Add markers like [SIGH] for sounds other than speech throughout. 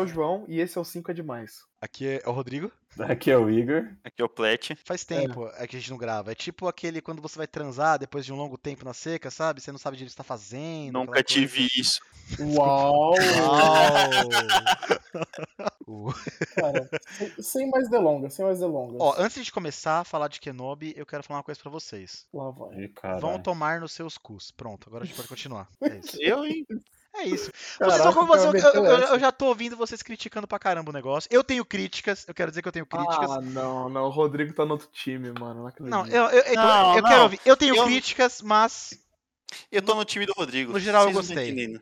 é o João e esse é o 5 é demais. Aqui é o Rodrigo. Aqui é o Igor. Aqui é o Plet. Faz tempo é. que a gente não grava. É tipo aquele quando você vai transar depois de um longo tempo na seca, sabe? Você não sabe o que está fazendo. Nunca tive coisa. isso. Uau! Uau! [LAUGHS] Cara, sem, sem, mais delongas, sem mais delongas. Ó, antes de começar a falar de Kenobi, eu quero falar uma coisa para vocês. Lá vai. Vão tomar nos seus cus. Pronto, agora a gente pode continuar. É isso. eu, hein? É isso. Caraca, como você, eu, eu, eu, já tô ouvindo vocês criticando pra caramba o negócio. Eu tenho críticas, eu quero dizer que eu tenho críticas. Ah, não, não, o Rodrigo tá no outro time, mano. Não, não eu, eu, não, eu, não. quero ouvir. Eu tenho críticas, mas. Eu tô no time do Rodrigo. No geral, eu gostei.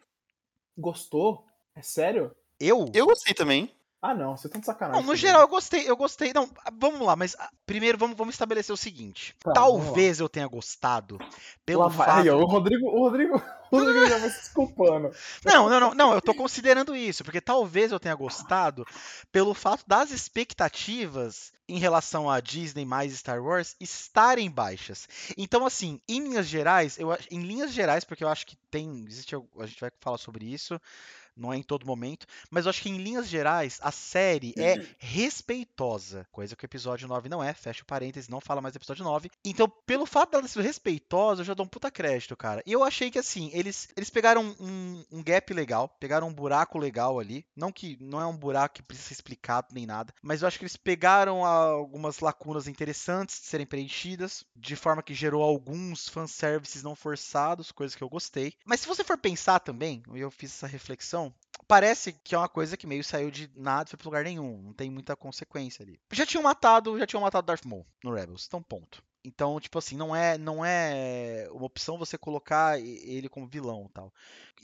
Gostou? É sério? Eu? Eu gostei também. Ah, não, você tá de sacanagem. Não, no geral eu gostei, eu gostei. Não, vamos lá, mas ah, primeiro vamos, vamos estabelecer o seguinte. Tá, Talvez eu tenha gostado pelo lá fato. Aí, o Rodrigo, o Rodrigo, o Rodrigo já vai se desculpando. [LAUGHS] Não, não, não, não, eu tô considerando isso, porque talvez eu tenha gostado pelo fato das expectativas em relação a Disney mais Star Wars estarem baixas. Então, assim, em linhas gerais, eu em linhas gerais, porque eu acho que tem, existe, a gente vai falar sobre isso não é em todo momento, mas eu acho que em linhas gerais a série é uhum. respeitosa, coisa que o episódio 9 não é, fecha o parênteses, não fala mais do episódio 9. Então, pelo fato dela ser respeitosa, eu já dou um puta crédito, cara. E eu achei que assim, eles, eles pegaram um, um gap legal, pegaram um buraco legal ali, não que não é um buraco que precisa ser explicado nem nada, mas eu acho que eles pegaram algumas lacunas interessantes de serem preenchidas, de forma que gerou alguns fanservices não forçados, coisas que eu gostei. Mas se você for pensar também, e eu fiz essa reflexão, parece que é uma coisa que meio saiu de nada, foi pra lugar nenhum, não tem muita consequência ali. Já tinham matado, já tinham matado Darth Maul no Rebels, então ponto. Então, tipo assim, não é, não é uma opção você colocar ele como vilão, tal.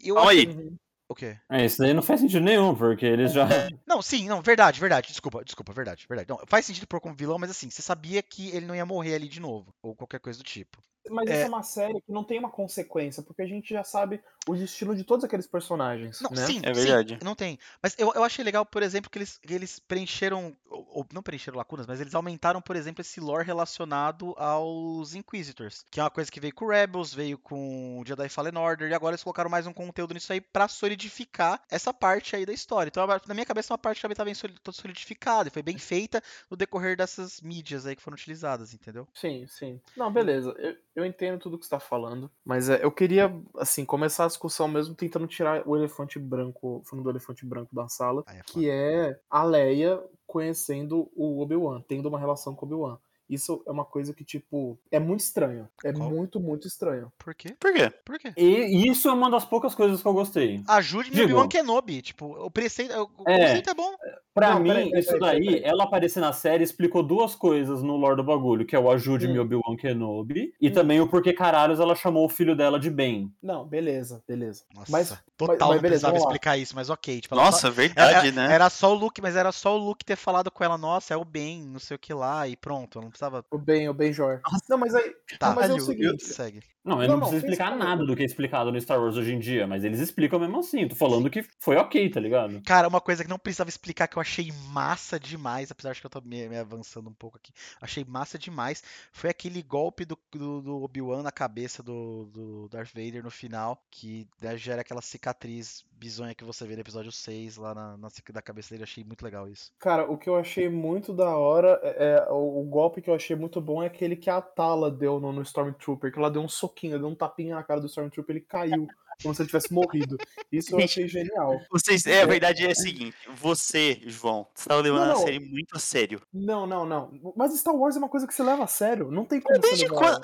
Eu Calma aí. O quê? É, isso daí não faz sentido nenhum, porque eles já. [LAUGHS] Não, sim, não, verdade, verdade. Desculpa, desculpa, verdade, verdade. Não, faz sentido pôr como vilão, mas assim, você sabia que ele não ia morrer ali de novo, ou qualquer coisa do tipo. Mas é... isso é uma série que não tem uma consequência, porque a gente já sabe o destino de todos aqueles personagens. Não, né? sim, é verdade. Sim, não tem. Mas eu, eu achei legal, por exemplo, que eles, que eles preencheram, ou não preencheram lacunas, mas eles aumentaram, por exemplo, esse lore relacionado aos Inquisitors, que é uma coisa que veio com Rebels, veio com Jedi Fallen Order, e agora eles colocaram mais um conteúdo nisso aí pra solidificar essa parte aí da história. Então, na minha cabeça, uma parte também tá bem toda solidificada, e foi bem feita no decorrer dessas mídias aí que foram utilizadas, entendeu? Sim, sim. Não, beleza. Eu, eu entendo tudo que você tá falando, mas é, eu queria, assim, começar a discussão mesmo tentando tirar o elefante branco, falando do elefante branco da sala, é que é a Leia conhecendo o Obi-Wan, tendo uma relação com o Obi-Wan. Isso é uma coisa que, tipo, é muito estranho. É Qual? muito, muito estranho. Por quê? Por quê? Por quê? E isso é uma das poucas coisas que eu gostei. Ajude no Obi-Wan Kenobi. Tipo, o preceito, o é, conceito é bom. Pra Não, mim, peraí, isso peraí, daí, peraí. ela aparecer na série explicou duas coisas no Lore do Bagulho, que é o ajude-me hum. Obi-Wan Kenobi, e hum. também o porquê caralhos ela chamou o filho dela de Ben. Não, beleza, beleza. Nossa, mas, total mas, mas beleza, precisava explicar isso, mas ok. Tipo, Nossa, só, verdade, era, né? Era só o Luke, mas era só o Luke ter falado com ela, nossa, é o Ben, não sei o que lá, e pronto, não precisava... O Ben, o Benjor. Não, mas aí. Tá, não, mas é o seguinte. Segue. Não, ele não, não, precisa explicar nada do que é explicado no Star Wars hoje em dia, mas eles explicam mesmo assim. Tô falando que foi ok, tá ligado? Cara, uma coisa que não precisava explicar que eu achei massa demais, apesar de que eu tô me, me avançando um pouco aqui, achei massa demais, foi aquele golpe do, do, do Obi-Wan na cabeça do, do Darth Vader no final, que né, gera aquela cicatriz bizonha que você vê no episódio 6 lá na, na da cabeça dele. Eu achei muito legal isso. Cara, o que eu achei muito da hora é, é o, o, golpe que eu achei muito bom é aquele que a Tala deu no, no Stormtrooper, que ela deu um soquinho, deu um tapinha na cara do Stormtrooper, ele caiu como se ele tivesse morrido. Isso eu achei genial. Vocês, é, a verdade é a seguinte: você, João, você tá levando não, não. a série muito a sério. Não, não, não. Mas Star Wars é uma coisa que você leva a sério. Não tem como Desde. Quando,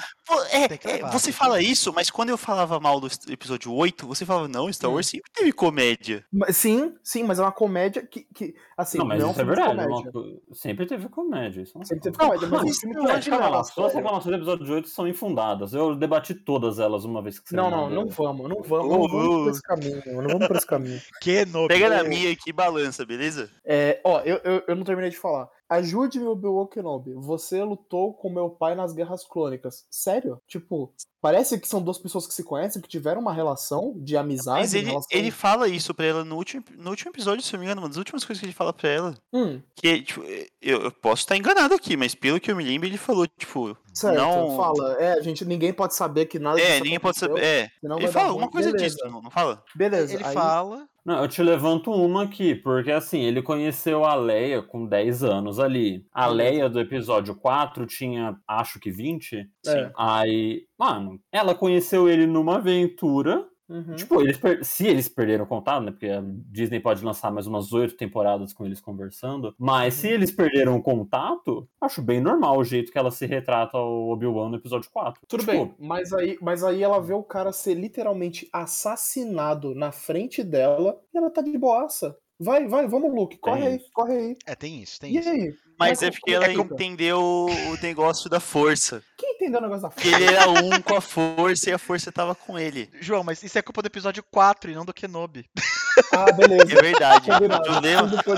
é, é, você fala isso, mas quando eu falava mal do episódio 8, você falava, não, Star Wars hum. sempre teve comédia. Sim, sim, mas é uma comédia que. que assim, não, mas não isso é verdade. Uma... sempre teve comédia. Isso é sempre teve comédia, mas não, filme não, calma lá. Suas reclamações do episódio 8 são infundadas. Eu debati todas elas uma vez que você Não, não, não vamos, não vamos. Não vamos por esse caminho, não vamos por esse caminho. [LAUGHS] que no... Pega na minha aqui e balança, beleza? É, ó, eu, eu, eu não terminei de falar. Ajude-me, Obi-Wan Kenobi. Você lutou com meu pai nas Guerras Clônicas. Sério? Tipo, Parece que são duas pessoas que se conhecem, que tiveram uma relação de amizade. Mas ele, relação... ele fala isso pra ela no último, no último episódio, se eu não me engano, uma das últimas coisas que ele fala pra ela. Hum. Que, tipo, eu, eu posso estar enganado aqui, mas pelo que eu me lembro, ele falou, tipo. Certo, não... fala. É, gente, ninguém pode saber que nada É, ninguém pode saber. É. Ele fala alguma coisa Beleza. disso, não, não fala? Beleza. Ele aí... fala. Não, eu te levanto uma aqui, porque assim, ele conheceu a Leia com 10 anos ali. A. Leia do episódio 4 tinha, acho que 20. É. Aí, mano, ela conheceu ele numa aventura. Uhum. Tipo, eles per- se eles perderam contato, né? Porque a Disney pode lançar mais umas oito temporadas com eles conversando. Mas se eles perderam o contato, acho bem normal o jeito que ela se retrata ao Obi-Wan no episódio 4. Tudo Tipo, bem, mas aí, mas aí ela vê o cara ser literalmente assassinado na frente dela e ela tá de boaça. Vai, vai, vamos, Luke, corre Tem aí, corre aí. É, tem isso, tem E isso. aí? Mas Como é porque ela fica? entendeu o negócio da força. Quem entendeu o negócio da Que força? ele era um com a força e a força tava com ele. João, mas isso é culpa do episódio 4 e não do Kenobi. [LAUGHS] Ah, beleza. É verdade. O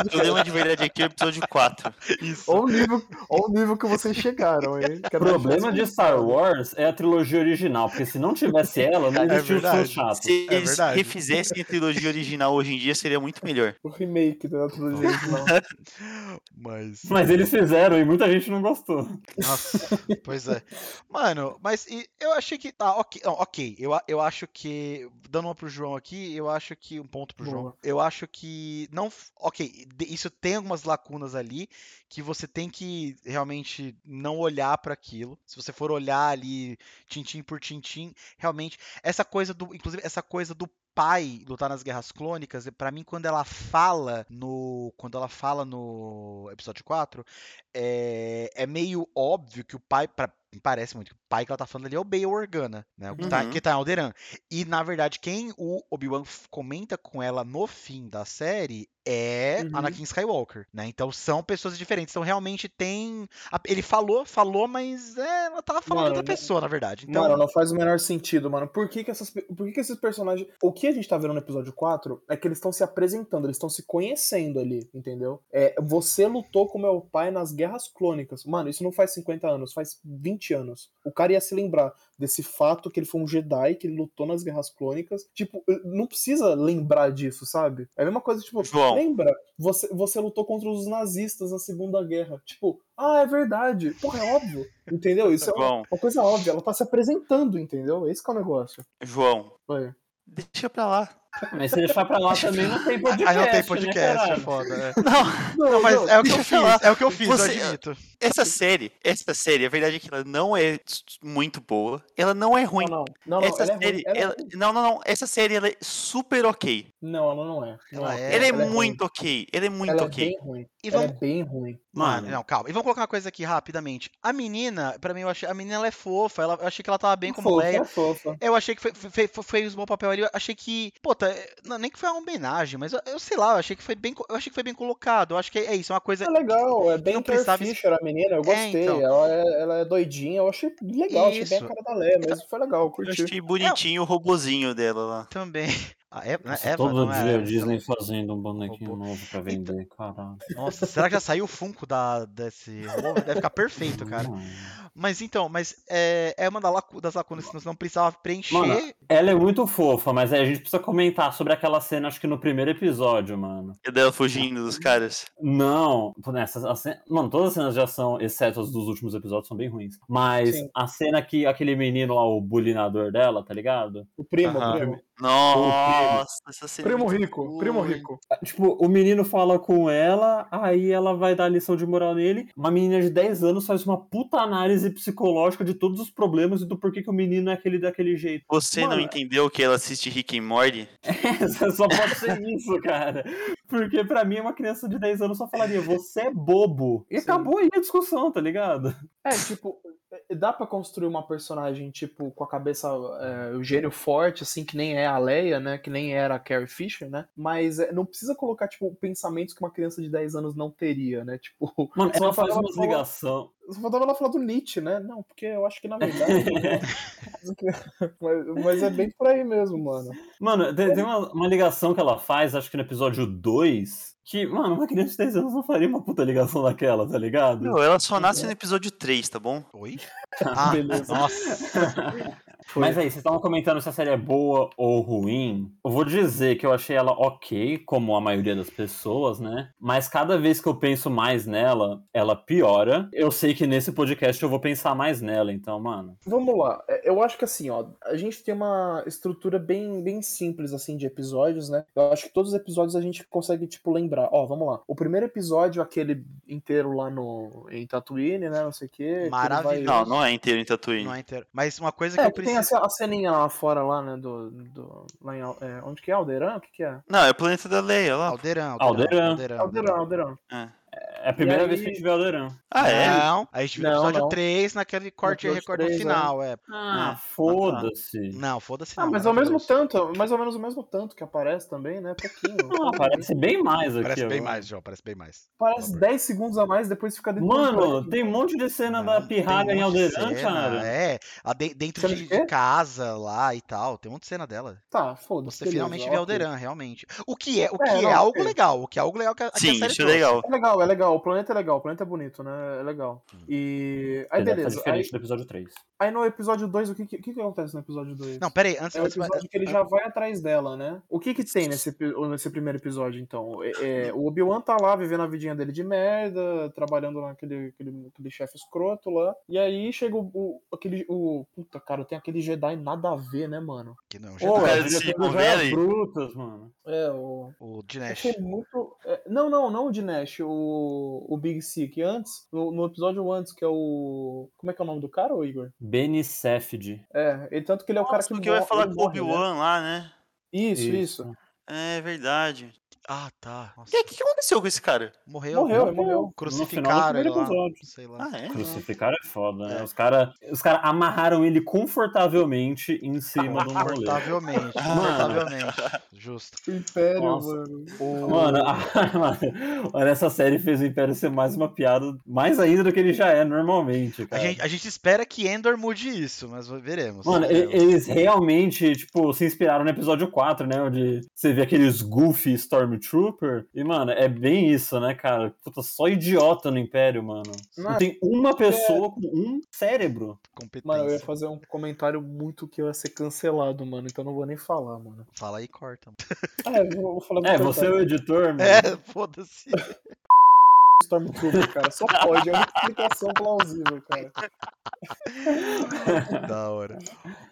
o problema de verdade aqui é o episódio 4. Isso. Olha o nível, olha o nível que vocês chegaram, hein? O problema de Star Wars é a trilogia original, porque se não tivesse ela, não É existia fãs verdade. chatos. Se É eles refizessem a trilogia original hoje em dia, seria muito melhor. O remake da trilogia original. [LAUGHS] Mas. Mas eles fizeram e muita gente não gostou. Nossa, pois é. Mano, mas e- eu achei que. Tá, ok. Não, ok. Eu, eu acho que. Dando uma pro João aqui, eu acho que. Um ponto pro João. Eu acho que. Não. Ok, isso tem algumas lacunas ali que você tem que realmente não olhar pra aquilo. Se você for olhar ali, tintim por tintim, realmente. Essa coisa do. Inclusive, essa coisa do pai lutar nas guerras clônicas, pra mim, quando ela fala no. Quando ela fala no episódio 4, é, é meio óbvio que o pai, pra, me parece muito, que o pai que ela tá falando ali é o Bail Organa, né? O que, tá, Uhum. que tá em Alderan. E, na verdade, quem o Obi-Wan comenta com ela no fim da série é Uhum. Anakin Skywalker, né? Então são pessoas diferentes. Então realmente tem. Ele falou, falou, mas é, ela tava falando Mano, outra pessoa, na verdade. Então, Mano, não faz o menor sentido, mano. Por que, que, essas, por que, que esses personagens. O que a gente tá vendo no episódio 4 é que eles estão se apresentando, eles estão se conhecendo ali, entendeu? É, você lutou com meu pai nas guerras clônicas. Mano, isso não faz 50 anos, faz 20 anos. O cara ia se lembrar desse fato que ele foi um Jedi, que ele lutou nas guerras clônicas. Tipo, não precisa lembrar disso, sabe? É a mesma coisa, tipo, João. Lembra? Você, você lutou contra os nazistas na Segunda Guerra. Tipo, ah, é verdade. Porra, é óbvio. Entendeu? Isso é uma, uma coisa óbvia. Ela tá se apresentando, entendeu? Esse que é o negócio. João, Foi. deixa pra lá. Mas se deixar pra lá também não tem podcast. Aí não tem né, podcast, é caralho? foda. é. Não, Não, mas é o que eu fiz, é o que eu fiz, Você- eu admito. essa série, essa série, a verdade é que ela não é muito boa. Ela não é ruim. Não, não. Não, não. essa Ela é ruim. série, Ela é ela- ruim. não, não, não. Essa série ela é super ok. Não, ela não é. Não Ela é, ela é Ela ruim. muito ok. Ela é muito Ela ok. é bem ruim. E Ela vamos- é bem ruim. Mano, não, calma. E vamos colocar uma coisa aqui rapidamente. A menina, pra mim, eu achei. A menina ela é fofa. Ela, eu achei que ela tava bem como fofa, Leia. é fofa. Eu achei que foi, foi, foi- fez um bom papel ali. Eu achei que. Pô, tá, não, nem que foi uma homenagem, mas eu, eu sei lá, eu achei que foi bem. Eu achei que foi bem colocado. Eu acho que é isso, é uma coisa. É legal, é bem precisava- Fisher, a menina, eu gostei. então. ela, é, ela é doidinha, eu achei legal, achei bem a Isso. cara da Leia, mas foi legal, eu Eu curti. achei bonitinho o robozinho dela lá. Também. A Eva, Nossa, Eva todo é dia Eva, a Disney fazendo um bonequinho Robô. novo pra vender, caralho. Nossa, será que já saiu o Funko da, desse robô? Deve ficar perfeito, cara. Mas então, mas é, é uma das lacunas que você não precisava preencher. Mano, Ela é muito fofa, mas aí a gente precisa comentar sobre aquela cena, acho que no primeiro episódio, mano. E dela fugindo dos caras. Não, nessa, a cena- mano, todas as cenas de ação, exceto as dos últimos episódios, são bem ruins. Mas Sim. a cena que aquele menino lá, o bulinador dela, tá ligado? O primo, Aham. o primo. Nossa, essa cena. é Primo rico, primo ruim. rico. Tipo, o menino fala com ela, aí ela vai dar lição de moral nele. Uma menina de 10 anos faz uma puta análise psicológica de todos os problemas e do porquê que o menino é aquele daquele jeito. Você não Mano, entendeu que ela assiste Rick and Morty? [LAUGHS] Só pode ser isso, cara. Porque pra mim, uma criança de 10 anos só falaria, você é bobo. E Sim. acabou aí a discussão, tá ligado? É, tipo, é, dá pra construir uma personagem, tipo, com a cabeça, é, o gênio forte, assim, que nem é a Leia, né? Que nem era a Carrie Fisher, né? Mas é, não precisa colocar, tipo, pensamentos que uma criança de 10 anos não teria, né? Tipo, [LAUGHS] Mano, só ela faz falar- ligações. Só faltava ela falar do Nietzsche, né? Não, porque eu acho que na verdade. [LAUGHS] mas, mas é bem por aí mesmo, mano. Mano, tem, tem uma, uma ligação que ela faz, acho que no episódio 2, que, mano, uma criança de 10 anos não faria uma puta ligação daquela, tá ligado? Não, ela só nasce no episódio 3, tá bom? Oi? ah, [LAUGHS] beleza. Nossa. [LAUGHS] Mas aí, vocês estavam comentando se a série é boa ou ruim. Eu vou dizer que eu achei ela ok, como a maioria das pessoas, né? Mas cada vez que eu penso mais nela, ela piora. Eu sei que nesse podcast eu vou pensar mais nela, então, mano. Vamos lá. É, eu acho que assim, ó, a gente tem uma estrutura bem, bem simples, assim, de episódios, né? Eu acho que todos os episódios a gente consegue, tipo, lembrar. Ó, vamos lá. O primeiro episódio, aquele inteiro lá no, em Tatooine, né? Não sei o quê. Maravilhoso. Vai... Não, não é inteiro em Tatooine. Não é inteiro. Mas uma coisa que é, eu preciso tem a, a ceninha lá fora, lá, né? Do, do, lá em, é, onde que é? Alderan? O que que é? Não, é o planeta da Leia lá. Alderan. Alderan. Alderan, Alderan. Alderan. É. É a primeira aí... vez que a gente vê o Alderan. Ah, é? Não, a gente viu o episódio não. 3 naquele corte e recorde final, é. é. Ah, foda-se. Não, foda-se ah, não. Ah, mas ao mesmo tanto, mais ou menos o mesmo tanto que aparece também, né? Pouquinho. [LAUGHS] Não, aparece bem mais aqui. Parece bem mais, João, parece bem mais. Parece 10 segundos a mais, depois fica dentro Mano, tem um monte de cena da pirralha em Alderan, cara. É, dentro de, de casa lá e tal, tem um monte de cena dela. Tá, foda-se. Você finalmente vê Alderan, realmente. O que é, o que é, é algo legal, o que é algo legal que a, Sim, isso é legal. É legal, é legal. O planeta é legal, o planeta é bonito, né? É legal. Hum. E. Aí, beleza. É diferente aí... do episódio 3. Aí no episódio 2, o que, que, que, acontece no episódio 2? Não, peraí, antes... É o episódio que ele já vai atrás dela, né? O que que tem nesse, nesse primeiro episódio, então? É, é, o Obi-Wan tá lá, vivendo a vidinha dele de merda, trabalhando naquele aquele, aquele chefe escroto lá, e aí chega o, o, aquele... O, puta, cara, tem aquele Jedi nada a ver, né, mano? Que não, o Jedi. Oh, cara, se é brutas, mano. É, o... O Dinesh. muito... É, não, não, não o Dinesh, o, o Big C, que antes, no, no episódio antes, que é o... Como é que é o nome do cara, Igor? Benny Seth é, e tanto que ele é o Nossa, cara que. Porque eu ia falar com o Obi-Wan né? lá, né? Isso, isso, isso. É verdade. Ah, tá. O que, que, aconteceu com esse cara? Morreu. Morreu, morreu. Crucificaram ele lá. Sei lá. Ah, é? Crucificaram é foda, né? É. Os caras os cara amarraram ele confortavelmente em cima do rolê. Confortavelmente, confortavelmente. Justo. O [LAUGHS] Império, Nossa. mano. O... [LAUGHS] Mano, olha, essa série fez o Império ser mais uma piada, mais ainda do que ele já é normalmente, cara. A gente, a gente espera que Endor mude isso, mas veremos. Mano, veremos. eles realmente, tipo, se inspiraram no episódio 4, né? Onde você vê aqueles goofy Storm Stormtrooper. E, mano, é bem isso, né, cara? Puta, só idiota no Império, mano. Não, tem uma pessoa é... com um cérebro. Mano, eu ia fazer um comentário muito que ia ser cancelado, mano. Então não vou nem falar, mano. Fala aí, corta. é, vou, vou falar É, você é o editor, mano. É, foda-se. Stormtrooper, cara. Só pode, é uma explicação plausível, cara. [LAUGHS] da hora.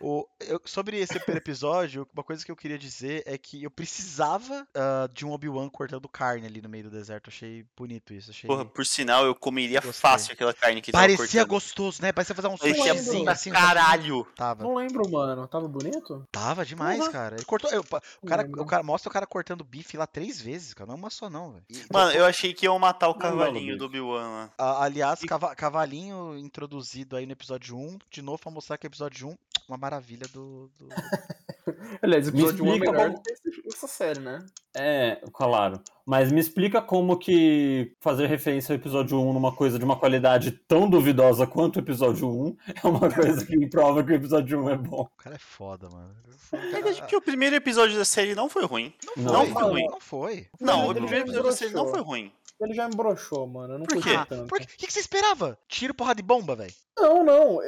O, eu, sobre esse episódio, uma coisa que eu queria dizer é que eu precisava uh, de um Obi-Wan cortando carne ali no meio do deserto. Achei bonito isso. Achei... Porra, por sinal, eu comeria Gostei. fácil aquela carne que Parecia gostoso, né? Parecia fazer um sushizinho assim. Caralho! Tava. Não lembro, mano. Tava bonito? Tava demais, uhum. cara. Ele cortou. Eu, o, cara, o cara mostra o cara cortando bife lá três vezes, cara. Não é uma só, não, velho. Mano, eu achei que iam matar o cavalinho do Obi-Wan lá. aliás, e... cavalinho introduzido aí no episódio 1, de novo pra mostrar que o episódio 1, uma maravilha do. do... [LAUGHS] Aliás, o episódio 1 é melhor como... essa série, né? É, claro. Mas me explica como que fazer referência ao episódio 1 numa coisa de uma qualidade tão duvidosa quanto o episódio 1 é uma [LAUGHS] coisa que prova que o episódio 1 é bom. O cara é foda, mano. É que o primeiro episódio da série não foi ruim. Não, não foi, não ruim. Não foi. Não, o primeiro episódio da série não foi ruim. Ele já me broxou, mano. Eu não Por quê? Tanto. Por quê? O que você esperava? Tiro, porra de bomba, velho. Não, não.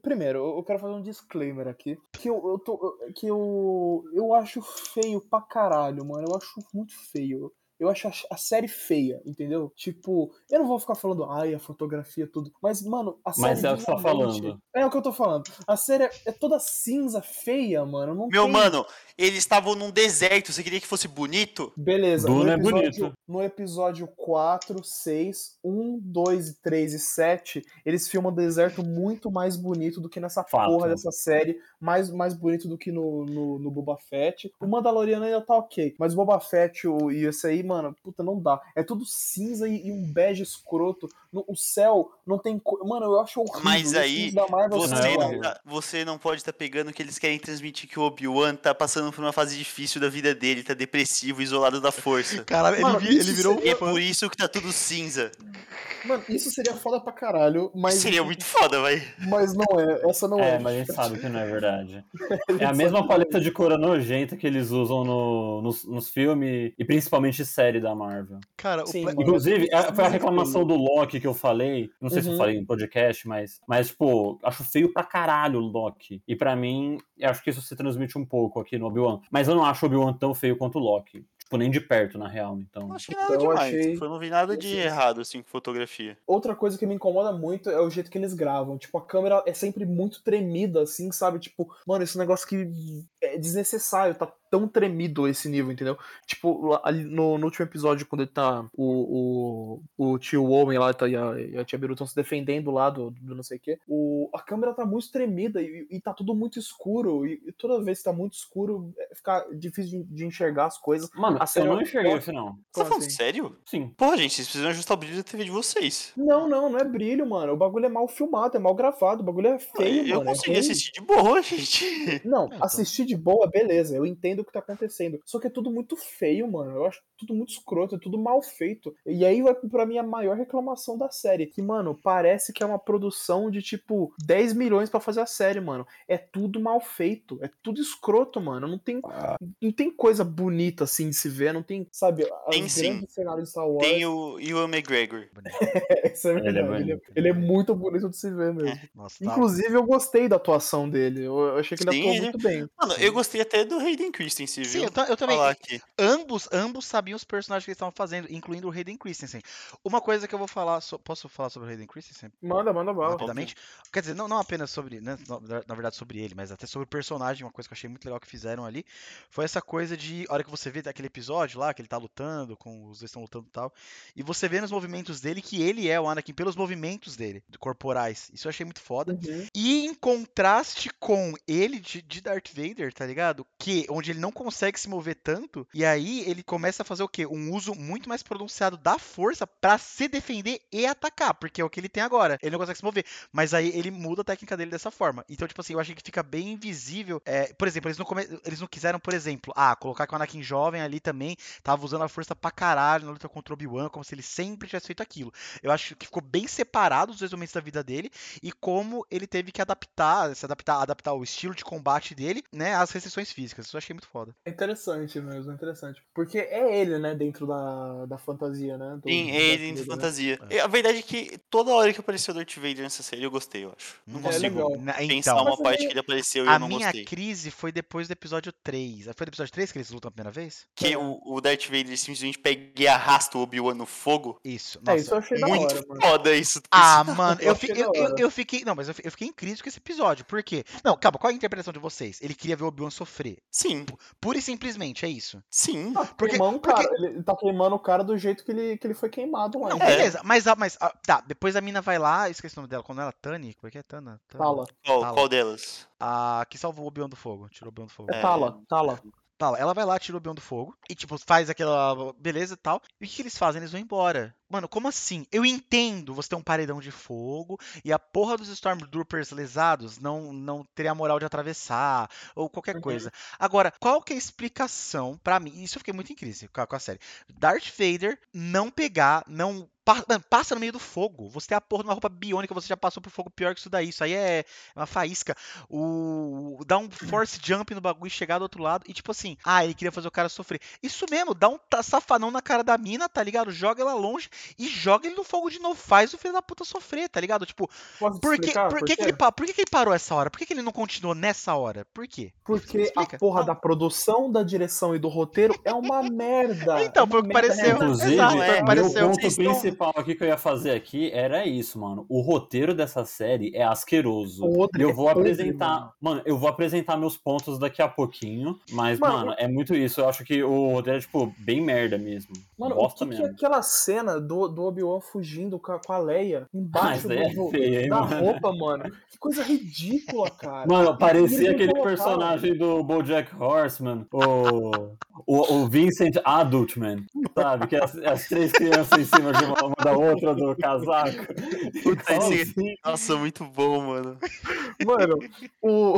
Primeiro, eu quero fazer um disclaimer aqui. Que eu, eu tô. Que eu. Eu acho feio pra caralho, mano. Eu acho muito feio eu acho a, série feia, entendeu? Tipo, eu não vou ficar falando, ai, a fotografia, tudo. Mas, mano, a série. Mas é o que você tá falando. É o que eu tô falando. A série é, é toda cinza, feia, mano. Não Meu tem... mano, eles estavam num deserto. Você queria que fosse bonito? Beleza. Duna no episódio, é bonito. No episódio 4, 6, 1, 2, 3 e 7, eles filmam um deserto muito mais bonito do que nessa Fato. porra dessa série. Mais, mais bonito do que no, no, no Boba Fett. O Mandaloriano ainda tá ok. Mas o Boba Fett o, e esse aí, mano, puta, não dá. É tudo cinza e, e um bege escroto. No, o céu não tem cor. Mano, eu acho horrível. Mas aí, você, não tá, você não pode estar tá pegando que eles querem transmitir que o Obi-Wan tá passando por uma fase difícil da vida dele, tá depressivo, isolado da força. Caralho, ele, Mano, ele virou. É por isso que tá tudo cinza. Mano, isso seria foda pra caralho, mas. Seria muito foda, vai. Mas não é, essa não é. É, mas a gente sabe que não é verdade. [LAUGHS] é a mesma paleta de cor nojenta que eles usam no, nos, nos filmes e principalmente série da Marvel. Cara, Sim, o... Inclusive, é, foi a reclamação do Loki que eu falei, não sei uhum. se eu uhum. falei em podcast, mas, mas, tipo, acho feio pra caralho o Loki. E para mim, acho que isso se transmite um pouco aqui no Obi-Wan. Mas eu não acho o Obi-Wan tão feio quanto o Loki. Tipo, nem de perto, na real. Então. Não achei nada então, demais. Achei... Eu não vi nada de errado, assim, com fotografia. Outra coisa que me incomoda muito é o jeito que eles gravam. Tipo, a câmera é sempre muito tremida, assim, sabe? Tipo, mano, esse negócio que é desnecessário, tá tão tremido esse nível, entendeu? Tipo, ali no, no último episódio, quando ele tá. O, o, o tio Owen lá tá, e, a, e a tia Beru estão se defendendo lá do, do não sei o quê. O, a câmera tá muito tremida e, e tá tudo muito escuro. E, e, toda vez que tá muito escuro, é, fica difícil de, de enxergar as coisas. Mano, a eu não enxerguei isso, não. Você tá falando assim? sério? Sim. Porra, gente, vocês precisam ajustar o brilho da TV de vocês. Não, não, não é brilho, mano. O bagulho é mal filmado, é mal gravado, o bagulho é feio, eu mano. Eu consegui é assistir de boa, [LAUGHS] gente. Não, é, então. assistir de boa, beleza. Eu entendo o que tá acontecendo. Só que é tudo muito feio, mano. Eu acho tudo muito escroto, é tudo mal feito. E aí vai pra mim a maior reclamação da série. Que, mano, parece que é uma produção de tipo 10 milhões para fazer a série, mano. É tudo mal feito. É tudo escroto, mano. Não tem, ah. não tem coisa bonita assim de se ver. Não tem, sabe, tem sim. cenários de Star Wars. Tem o Ewan McGregor. [LAUGHS] Esse é verdade. Ele é, ele, é, ele é, muito bonito de se ver mesmo. É. Nossa, tá. Inclusive, eu gostei da atuação dele. Eu achei que ele sim, atuou muito bem. Mano, eu gostei até do Hayden Christensen, viu? Sim, eu, eu também. Ambos, ambos sabiam os personagens que eles estavam fazendo, incluindo o Hayden Christensen. Uma coisa que eu vou falar, so, posso falar sobre o Hayden Christensen? Manda, manda bala. Rapidamente. Quer dizer, não, não apenas sobre, né, na verdade sobre ele, mas até sobre o personagem, uma coisa que eu achei muito legal que fizeram ali, foi essa coisa de, a hora que você vê aquele episódio lá, que ele tá lutando, com os dois estão lutando e tal, e você vê nos movimentos dele que ele é o Anakin pelos movimentos dele, corporais. Isso eu achei muito foda. Uhum. E em contraste com ele de, de Darth Vader, tá ligado? Que, onde ele não consegue se mover tanto, e aí ele começa a fazer o quê? Um uso muito mais pronunciado da força para se defender e atacar, porque é o que ele tem agora. Ele não consegue se mover, mas aí ele muda a técnica dele dessa forma. Então, tipo assim, eu achei que fica bem invisível. É, por exemplo, eles não, come... eles não quiseram, por exemplo, ah, colocar que o Anakin jovem ali também tava usando a força pra caralho na luta contra o Obi-Wan, como se ele sempre tivesse feito aquilo. Eu acho que ficou bem separado os dois momentos da vida dele e como ele teve que adaptar, se adaptar, adaptar o estilo de combate dele, né, às restrições físicas. Isso eu achei muito foda. É interessante mesmo, é interessante. Porque é ele, né, dentro da, da fantasia, né? Do, Sim, é ele dentro da né? fantasia. É. A verdade é que toda hora que apareceu o Darth Vader nessa série eu gostei, eu acho. Não é consigo pensar então, uma parte que ele apareceu e eu não gostei. A minha crise foi depois do episódio 3. Foi do episódio 3 que eles lutam a primeira vez? Que o, o Darth Vader simplesmente pega e arrasta o Obi-Wan no fogo. Isso. Nossa, é, isso eu achei muito hora, mano. foda isso. Ah, mano, eu, eu, eu, eu, fiquei. Não, mas eu, fiquei em crise com esse episódio. Por quê? Não, calma, qual é a interpretação de vocês? Ele queria ver o Obi-Wan sofrer. Sim. Pura e simplesmente, é isso. Sim. Ah, porque, queimando porque... Cara, ele tá queimando o cara do jeito que ele, que ele foi queimado lá. Não, beleza, mas, mas tá, depois a mina vai lá, esqueci o nome dela, quando ela Tani, como é que é? Tana? Tala. Qual, Tala. qual delas? A que salvou o Obi-Wan do fogo, tirou o Obi-Wan do fogo. É Tala, Tala. Tala, ela vai lá, tira o Obi-Wan do fogo e, tipo, faz aquela beleza e tal. E o que, que eles fazem? Eles vão embora. Mano, como assim? Eu entendo você ter um paredão de fogo e a porra dos Stormtroopers lesados não, não teria a moral de atravessar ou qualquer uhum. coisa. Agora, qual que é a explicação para mim? Isso eu fiquei muito em crise com a, com a série. Darth Vader não pegar, não passa no meio do fogo. Você tem a porra de uma roupa biônica, você já passou por fogo pior que isso daí. Isso aí é uma faísca. O. Dá um force jump no bagulho e chegar do outro lado. E tipo assim, ah, ele queria fazer o cara sofrer. Isso mesmo, dá um safanão na cara da mina, tá ligado? Joga ela longe e joga ele no fogo de novo. Faz o filho da puta sofrer, tá ligado? Tipo, por que, por, por, que, que ele, por que, que ele parou essa hora? Por que, que ele não continuou nessa hora? Por quê? Porque a porra não. da produção, da direção e do roteiro é uma [LAUGHS] merda. então, é foi o que pareceu. Inclusive, Exato, é, pareceu. o ponto principal aqui que eu ia fazer aqui era isso, mano. O roteiro dessa série é asqueroso. Eu vou é apresentar. Mano, eu vou apresentar meus pontos daqui a pouquinho. Mas, mano, mano é muito isso. Eu acho que o roteiro é, tipo, bem merda mesmo. Mano, Bosta o que, que é aquela cena do, do Obi-Wan fugindo com a, com a Leia embaixo do, é feio, hein, da mano? roupa, mano? Que coisa ridícula, cara. Mano, parecia aquele personagem do BoJack Horseman, o, o, o Vincent Adultman, sabe? Que é as, as três crianças em cima de uma, uma da outra do casaco. Puta, esse... Nossa, muito bom, mano. Mano, o...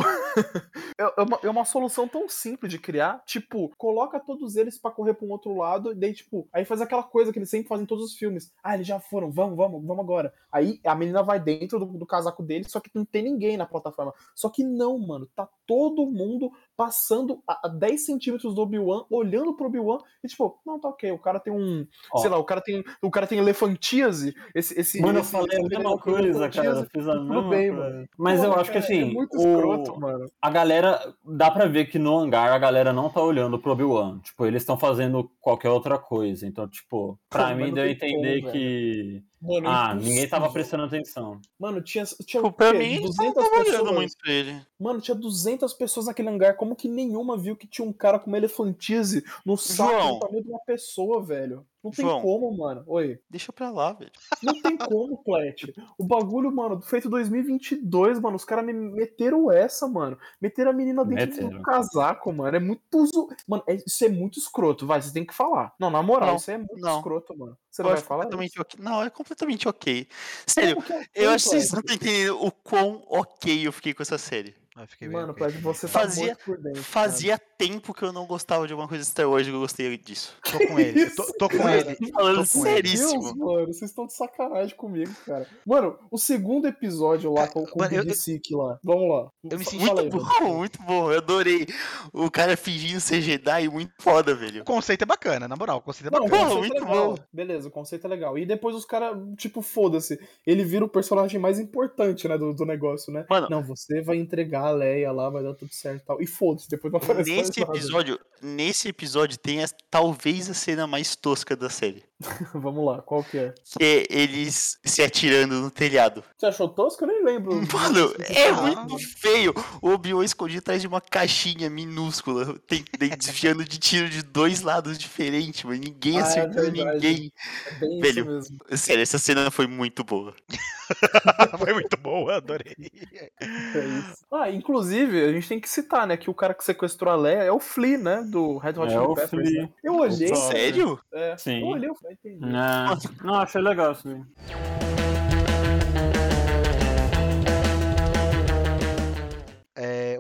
[LAUGHS] é, é uma, é uma solução tão simples de criar. Tipo, coloca todos eles para correr pra um outro lado, e daí, tipo, aí faz aquela coisa que eles sempre fazem em todos os filmes. Ah, eles já foram, vamos, vamos, vamos agora. Aí a menina vai dentro do, do casaco dele, só que não tem ninguém na plataforma. Só que não, mano, tá todo mundo passando a 10 centímetros do Obi-Wan, olhando pro Obi-Wan, e tipo, não, tá ok, o cara tem um. Ó, sei lá, o cara tem. O cara tem elefantíase. Esse, esse, mano, esse, eu falei a mesma coisa, cara. Eu fiz a mesma bem, coisa. mano. Mas Pô, eu acho cara, que assim, é muito o... escroto, mano. a galera. Dá pra ver que no hangar a galera não tá olhando pro Obi-Wan. Tipo, eles estão fazendo qualquer outra coisa. Então, tipo, pra [LAUGHS] Pô, mim deu a entender como, que. Mano, Ah, impossível. ninguém tava prestando atenção. Mano, tinha, tinha Tipo, pra mim, eles não 200 estavam olhando pessoas. muito pra ele. Mano, tinha 200 pessoas naquele hangar. Como que nenhuma viu que tinha um cara com uma elefantise no saco do tamanho de uma pessoa, velho? Não tem João. como, mano. Oi. Deixa pra lá, velho. Não tem como, Plet. O bagulho, mano, feito 2022, mano. Os caras me meteram essa, mano. Meteram a menina dentro Meteram. do casaco, mano. É muito. zo- Mano, é- isso é muito escroto. Vai, você tem que falar. Não, na moral, Não, isso é muito não. escroto, mano. Você Eu não vai falar? completamente ok. Não, é completamente ok. Sério, é eu acho que vocês não estão entendendo o quão ok eu fiquei com essa série. Ah, fiquei bem, Mano, ok. Plet, você tá Fazia- muito por dentro. Fazia tempo que eu não gostava de alguma coisa de Star Wars e eu gostei disso. Tô com ele. Tô, tô com ele. Falando Tô seríssimo. Deus, mano, vocês estão de sacanagem comigo, cara. Mano, o segundo episódio lá com, com mano, o Sick lá. Vamos lá. Eu me senti aí, Muito mano. bom, muito bom. Eu adorei. O cara fingindo ser Jedi, muito foda, velho. O conceito é bacana, na moral. O conceito é Não, bacana. Pô, conceito é muito legal. bom. Beleza, o conceito é legal. E depois os caras, tipo, foda-se. Ele vira o personagem mais importante, né, do, do negócio, né? Mano, Não, você vai entregar a Leia lá, vai dar tudo certo e tal. E foda-se, depois não aparece mais nesse episódio, nesse episódio tem a- talvez a cena mais tosca da série. [LAUGHS] Vamos lá, qual que é? Que é eles se atirando no telhado. Você achou tosco? Eu nem lembro. Mano, é Ah. muito feio. O Obi-Wan escondido atrás de uma caixinha minúscula, tem, tem- desviando de tiro de dois lados diferentes, mas ninguém Ah, é acertou verdade. ninguém. É bem Velho. isso mesmo. Sério, essa cena foi muito boa. [LAUGHS] Foi muito boa, adorei. É isso. Ah, inclusive, a gente tem que citar, né, que o cara que sequestrou a Leia é o Flea, né, do Red Hot É Chili Peppers. Flea. né? Eu olhei. Sério? É, Sim. eu olhei, eu falei, entendi. Não, não achei legal isso aí.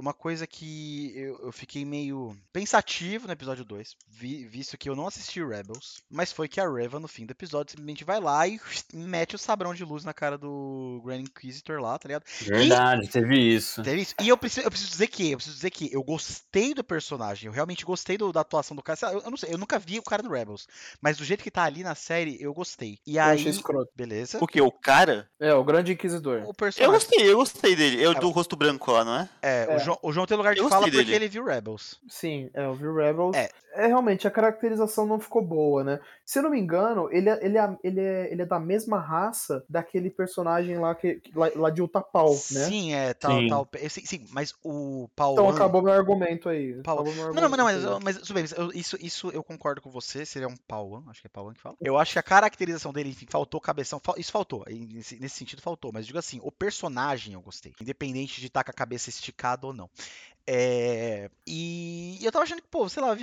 Uma coisa que eu, eu fiquei meio pensativo no episódio 2, vi- visto que eu não assisti Rebels, mas foi que a Reva, no fim do episódio, simplesmente vai lá e mete o sabrão de luz na cara do Grand Inquisitor lá, tá ligado? Verdade, teve isso. Teve isso. E eu preciso, eu preciso dizer que, eu preciso dizer que eu gostei do personagem, eu realmente gostei do- da atuação do cara. Eu, eu não sei, eu nunca vi o cara no Rebels, mas do jeito que tá ali na série, eu gostei. E Eu aí, achei escroto. beleza? O que? O cara? É, o Grande Inquisidor. O Eu personagem. gostei, eu gostei dele. É o do rosto branco lá, não é? É, É. O, João, o João tem lugar de fala porque dele. ele viu Rebels. Sim, é, eu vi Rebels. É. É. realmente, a caracterização não ficou boa, né? Se eu não me engano, ele, é- ele, é, ele, é, ele é da mesma raça daquele personagem lá, que, lá, lá de Utapau, né? Sim, é, tal, Sim. tal. eu sei- Sim, mas o Paulo. Então acabou meu argumento aí. Paulo- Acabou meu Não, não, mas, não, mas, argumento mas tudo bem, isso, isso eu concordo com você, seria um Pauan, acho que é Pauan que fala. Eu acho que a caracterização dele, enfim, faltou cabeção, fal- isso faltou, nesse, nesse sentido faltou, mas digo assim, o personagem eu gostei, independente de estar com a cabeça esticada ou não. non. É, e eu tava achando que, pô, sei lá,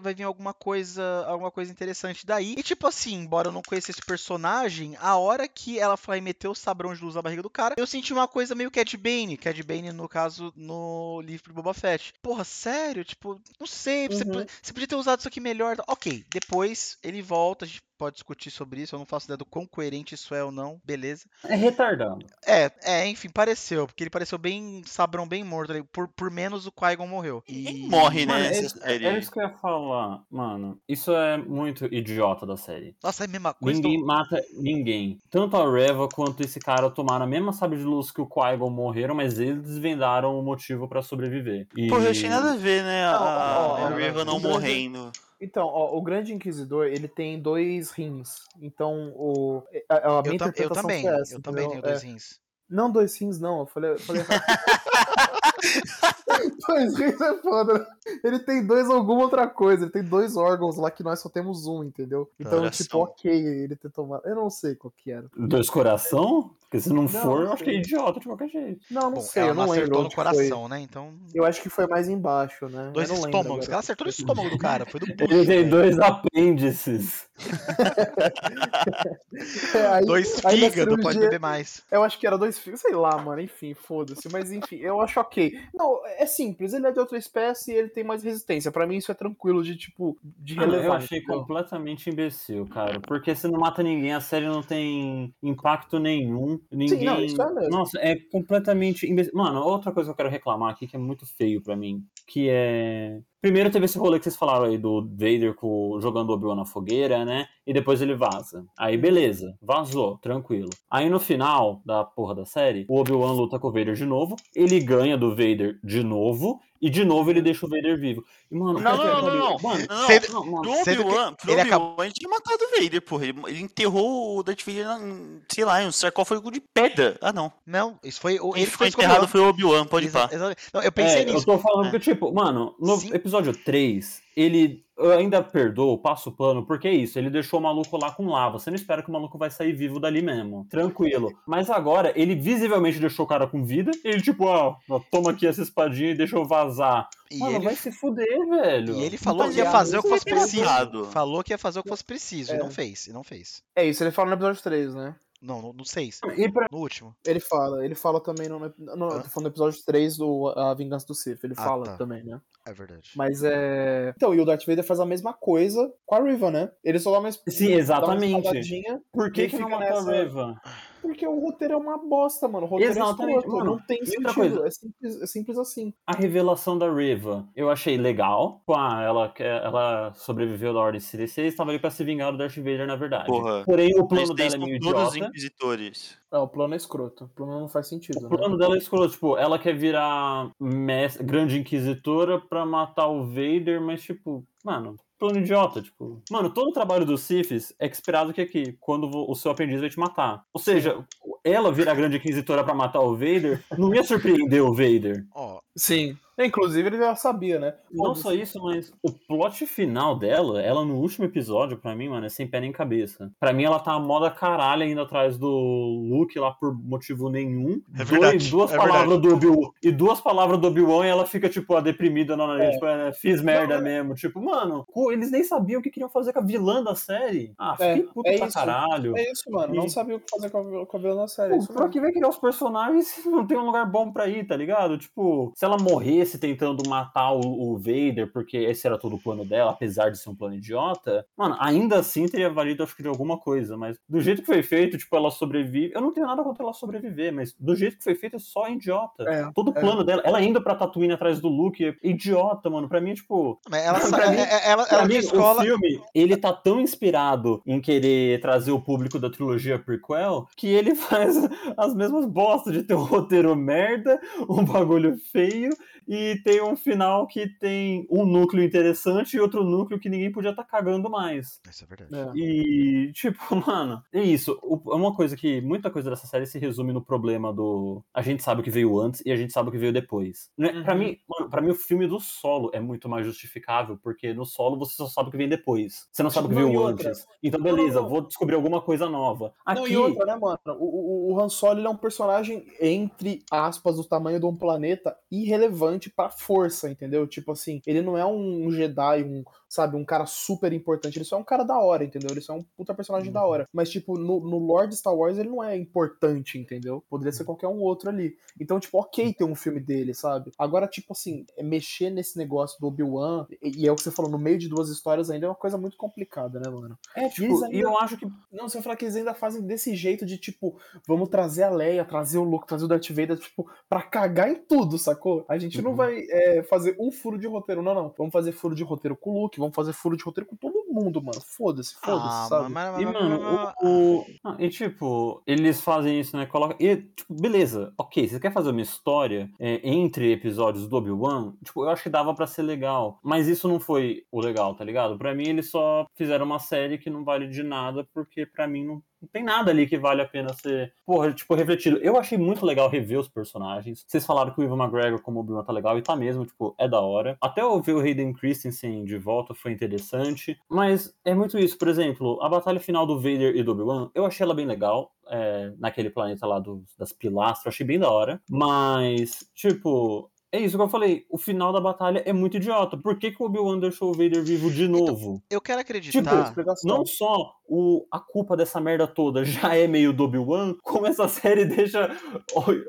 vai vir, alguma coisa alguma coisa interessante daí. E tipo assim, embora eu não conhecesse o personagem, a hora que ela foi lá e meteu o sabrão de luz na barriga do cara, eu senti uma coisa meio Cad Bane. Cad Bane, no caso, no livro do Boba Fett. Porra, sério? Tipo, não sei, você, Uhum. você podia ter usado isso aqui melhor. Ok, depois ele volta, a gente pode discutir sobre isso, eu não faço ideia do quão coerente isso é ou não, beleza. É retardado. É, é, enfim, pareceu, porque ele pareceu bem sabrão, bem morto. Por, por menos o Qui-Gon morreu. E... morre, Mano, né? é, é isso que eu ia falar. Mano, isso é muito idiota da série. Nossa, é a mesma coisa. Ninguém do- mata ninguém. Tanto a Reva quanto esse cara tomaram a mesma sabre de luz que o Qui-Gon morreram, mas eles desvendaram o motivo pra sobreviver. E... Porra, eu achei nada a ver, né? A, a ó, não morrendo. Então, ó, o Grande Inquisidor, ele tem dois rins. Então, o, a, a minha Eu, tam- eu interpretação também, foi essa. eu também entendeu? tenho dois É, rins. não dois rins, não. Eu falei. Eu falei... [LAUGHS] dois rins é foda. né? Ele tem dois alguma outra coisa. Ele tem dois órgãos lá que nós só temos um, entendeu? Então, Coração. tipo, ok ele ter tomado. Eu não sei qual que era. Dois coração? Porque se não, Não, for, eu acho que é idiota de qualquer jeito. Não, não Bom, sei. ela Eu não acertou no onde foi. coração, né? Então. Eu acho que foi mais embaixo, né? Dois Eu não lembro estômagos. Ela acertou no estômago do cara. Foi do Ele tem velho. dois apêndices. É, aí, dois fígados, pode beber mais. Eu acho que era dois fígados, sei lá, mano, enfim, foda-se. Mas enfim, eu acho ok. Não, é simples, ele é de outra espécie e ele tem mais resistência. Pra mim isso é tranquilo de, tipo, de relevância. Eu achei completamente imbecil, cara. Porque se não mata ninguém, a série não tem impacto nenhum. Ninguém. Sim, não, isso é mesmo. Nossa, é completamente imbecil. Mano, outra coisa que eu quero reclamar aqui que é muito feio para mim, que é Primeiro teve esse rolê que vocês falaram aí do Vader com, jogando Obi-Wan na fogueira, né? E depois ele vaza. Aí beleza, vazou, tranquilo. Aí no final da porra da série, o Obi-Wan luta com o Vader de novo, ele ganha do Vader de novo, e de novo ele deixa o Vader vivo. E, mano, não, não, não, não, não, Mano, não, não, mano. Obi-Wan, ele acabou... ele tinha matado o Vader, porra. Ele, ele enterrou o Darth Vader, sei lá, em um sarcófago de pedra. Ah, não. Não, isso foi... Ele, ele foi enterrado foi o Obi-Wan, pode ir pá. Não, eu pensei é, nisso. Eu tô falando é. que, tipo, mano, no Sim. episódio 3, ele eu ainda perdoo, passo o pano, porque é isso, ele deixou o maluco lá com lava. Você não espera que o maluco vai sair vivo dali mesmo. Tranquilo. Mas agora, ele visivelmente deixou o cara com vida. ele, tipo, ó, toma aqui essa espadinha e deixa eu vazar. E Mano, ele... vai se fuder, velho. E ele falou que ia fazer o que fosse preciso. Falou que ia fazer o que fosse preciso. É. E não fez, e não fez. É isso, ele fala no episódio 3, né? Não, no, no 6. Pra... No último. Ele fala, ele fala também no, no, no, tô falando no episódio 3 do A Vingança do Sith. Ele ah, fala tá. também, né? É verdade. Mas é. Então, e o Darth Vader faz a mesma coisa com a Riva, né? Ele só dá uma. Sim, exatamente. Por que, que não matou nessa... a Riva? Porque o roteiro é uma bosta, mano. O roteiro é Exatamente, é mano, não tem sentido. Coisa, é, simples, é simples assim. A revelação da Riva eu achei legal. Ah, ela, ela sobreviveu da Ordem 66 estava ali pra se vingar do Darth Vader, na verdade. Porra. Porém, o plano dela é meio todos idiota. inquisitores. Não, o plano é escroto. O plano não faz sentido. O né? plano dela é escroto. Tipo, ela quer virar mestre, grande inquisitora pra matar o Vader, mas, tipo, mano, plano idiota, tipo. Mano, todo o trabalho dos Siths é esperado que aqui, quando o seu aprendiz vai te matar. Ou seja, ela virar grande inquisitora para matar o Vader, não ia surpreender o Vader. Ó, oh, sim. Inclusive, ele já sabia, né? Não só isso, mas o plot final dela, ela no último episódio, para mim, mano, é sem pé nem cabeça. Para mim, ela tá a moda caralho ainda atrás do Luke lá por motivo nenhum. É verdade, duas é palavras verdade. do Obi-Wan. E duas palavras do Obi-Wan e ela fica, tipo, a deprimida na é. tipo, é, fiz merda não, mesmo. Tipo, mano, eles nem sabiam o que queriam fazer com a vilã da série. Ah, é, fiquei puto é pra isso, caralho. É isso, mano. E... Não sabia o que fazer com a, com a vilã da série. Pô, pra que vai criar os personagens não tem um lugar bom pra ir, tá ligado? Tipo, se ela morresse tentando matar o, o, Vader, porque esse era todo o plano dela, apesar de ser um plano idiota, mano, ainda assim teria valido, acho que, de alguma coisa. Mas do jeito que foi feito, tipo, ela sobrevive. Eu não tenho nada contra ela sobreviver, mas do jeito que foi feito é só idiota. É, todo o é. plano dela, ela indo pra Tatooine atrás do Luke, é idiota, mano. Pra mim é tipo. Mas ela, pra mim, é, ela, pra mim, escola... o filme, ele tá tão inspirado em querer trazer o público da trilogia prequel que ele [LAUGHS] faz as mesmas bostas de ter um roteiro merda, um bagulho feio e tem um final que tem um núcleo interessante e outro núcleo que ninguém podia estar tá cagando mais. Isso é verdade. É. E, tipo, [LAUGHS] mano, é isso. É uma coisa que muita coisa dessa série se resume no problema do. A gente sabe o que veio antes e a gente sabe o que veio depois. Né? Uhum. Pra mim, mano, pra mim, o filme do solo é muito mais justificável, porque no solo você só sabe o que vem depois. Você não sabe o que veio antes. Então, beleza, não, não. vou descobrir alguma coisa nova. Aqui... Não, e outra, né, mano? O, o, o Han Solo é um personagem, entre aspas, do tamanho de um planeta irrelevante relevante pra força, entendeu? Tipo assim, ele não é um Jedi, um, sabe, um cara super importante. Ele só é um cara da hora, entendeu? Ele só é um puta personagem uhum. da hora. Mas, tipo, no, no Lord Star Wars ele não é importante, entendeu? Poderia ser uhum. qualquer um outro ali. Então, tipo, ok ter um filme dele, sabe? Agora, tipo assim, é mexer nesse negócio do Obi-Wan, e, e, é o que você falou, no meio de duas histórias ainda é uma coisa muito complicada, né, mano? É, tipo, e, ainda... eu acho que. Não, você vai falar que eles ainda fazem desse jeito de, tipo, vamos trazer a Leia, trazer o Luke, trazer o Darth Vader, tipo, pra cagar em tudo, sacou? A gente não uhum. vai é, fazer um furo de roteiro, não, não. Vamos fazer furo de roteiro com o Luke, vamos fazer furo de roteiro com todo mundo, mano. Foda-se, foda-se, ah, sabe? Mas, e, mano, o, o... Ah, e tipo, eles fazem isso, né? Coloca. E, tipo, beleza, ok, você quer fazer uma história é, entre episódios do Obi-Wan? Tipo, eu acho que dava para ser legal. Mas isso não foi o legal, tá ligado? Pra mim, eles só fizeram uma série que não vale de nada, porque para mim não não tem nada ali que vale a pena ser, porra, tipo, refletido. Eu achei muito legal rever os personagens. Vocês falaram que o Ivan McGregor como Obi-Wan tá legal, e tá mesmo, tipo, é da hora. Até eu ver o Hayden Christensen de volta foi interessante, mas é muito isso. Por exemplo, a batalha final do Vader e do Obi-Wan, eu achei ela bem legal. É, naquele planeta lá do, das pilastras, achei bem da hora. Mas, tipo, é isso que eu falei. O final da batalha é muito idiota. Por que, que o Obi-Wan deixou o Vader vivo de Então, novo? eu quero Tipo, acreditar. não só o, a culpa dessa merda toda já é meio do Obi-Wan, como essa série deixa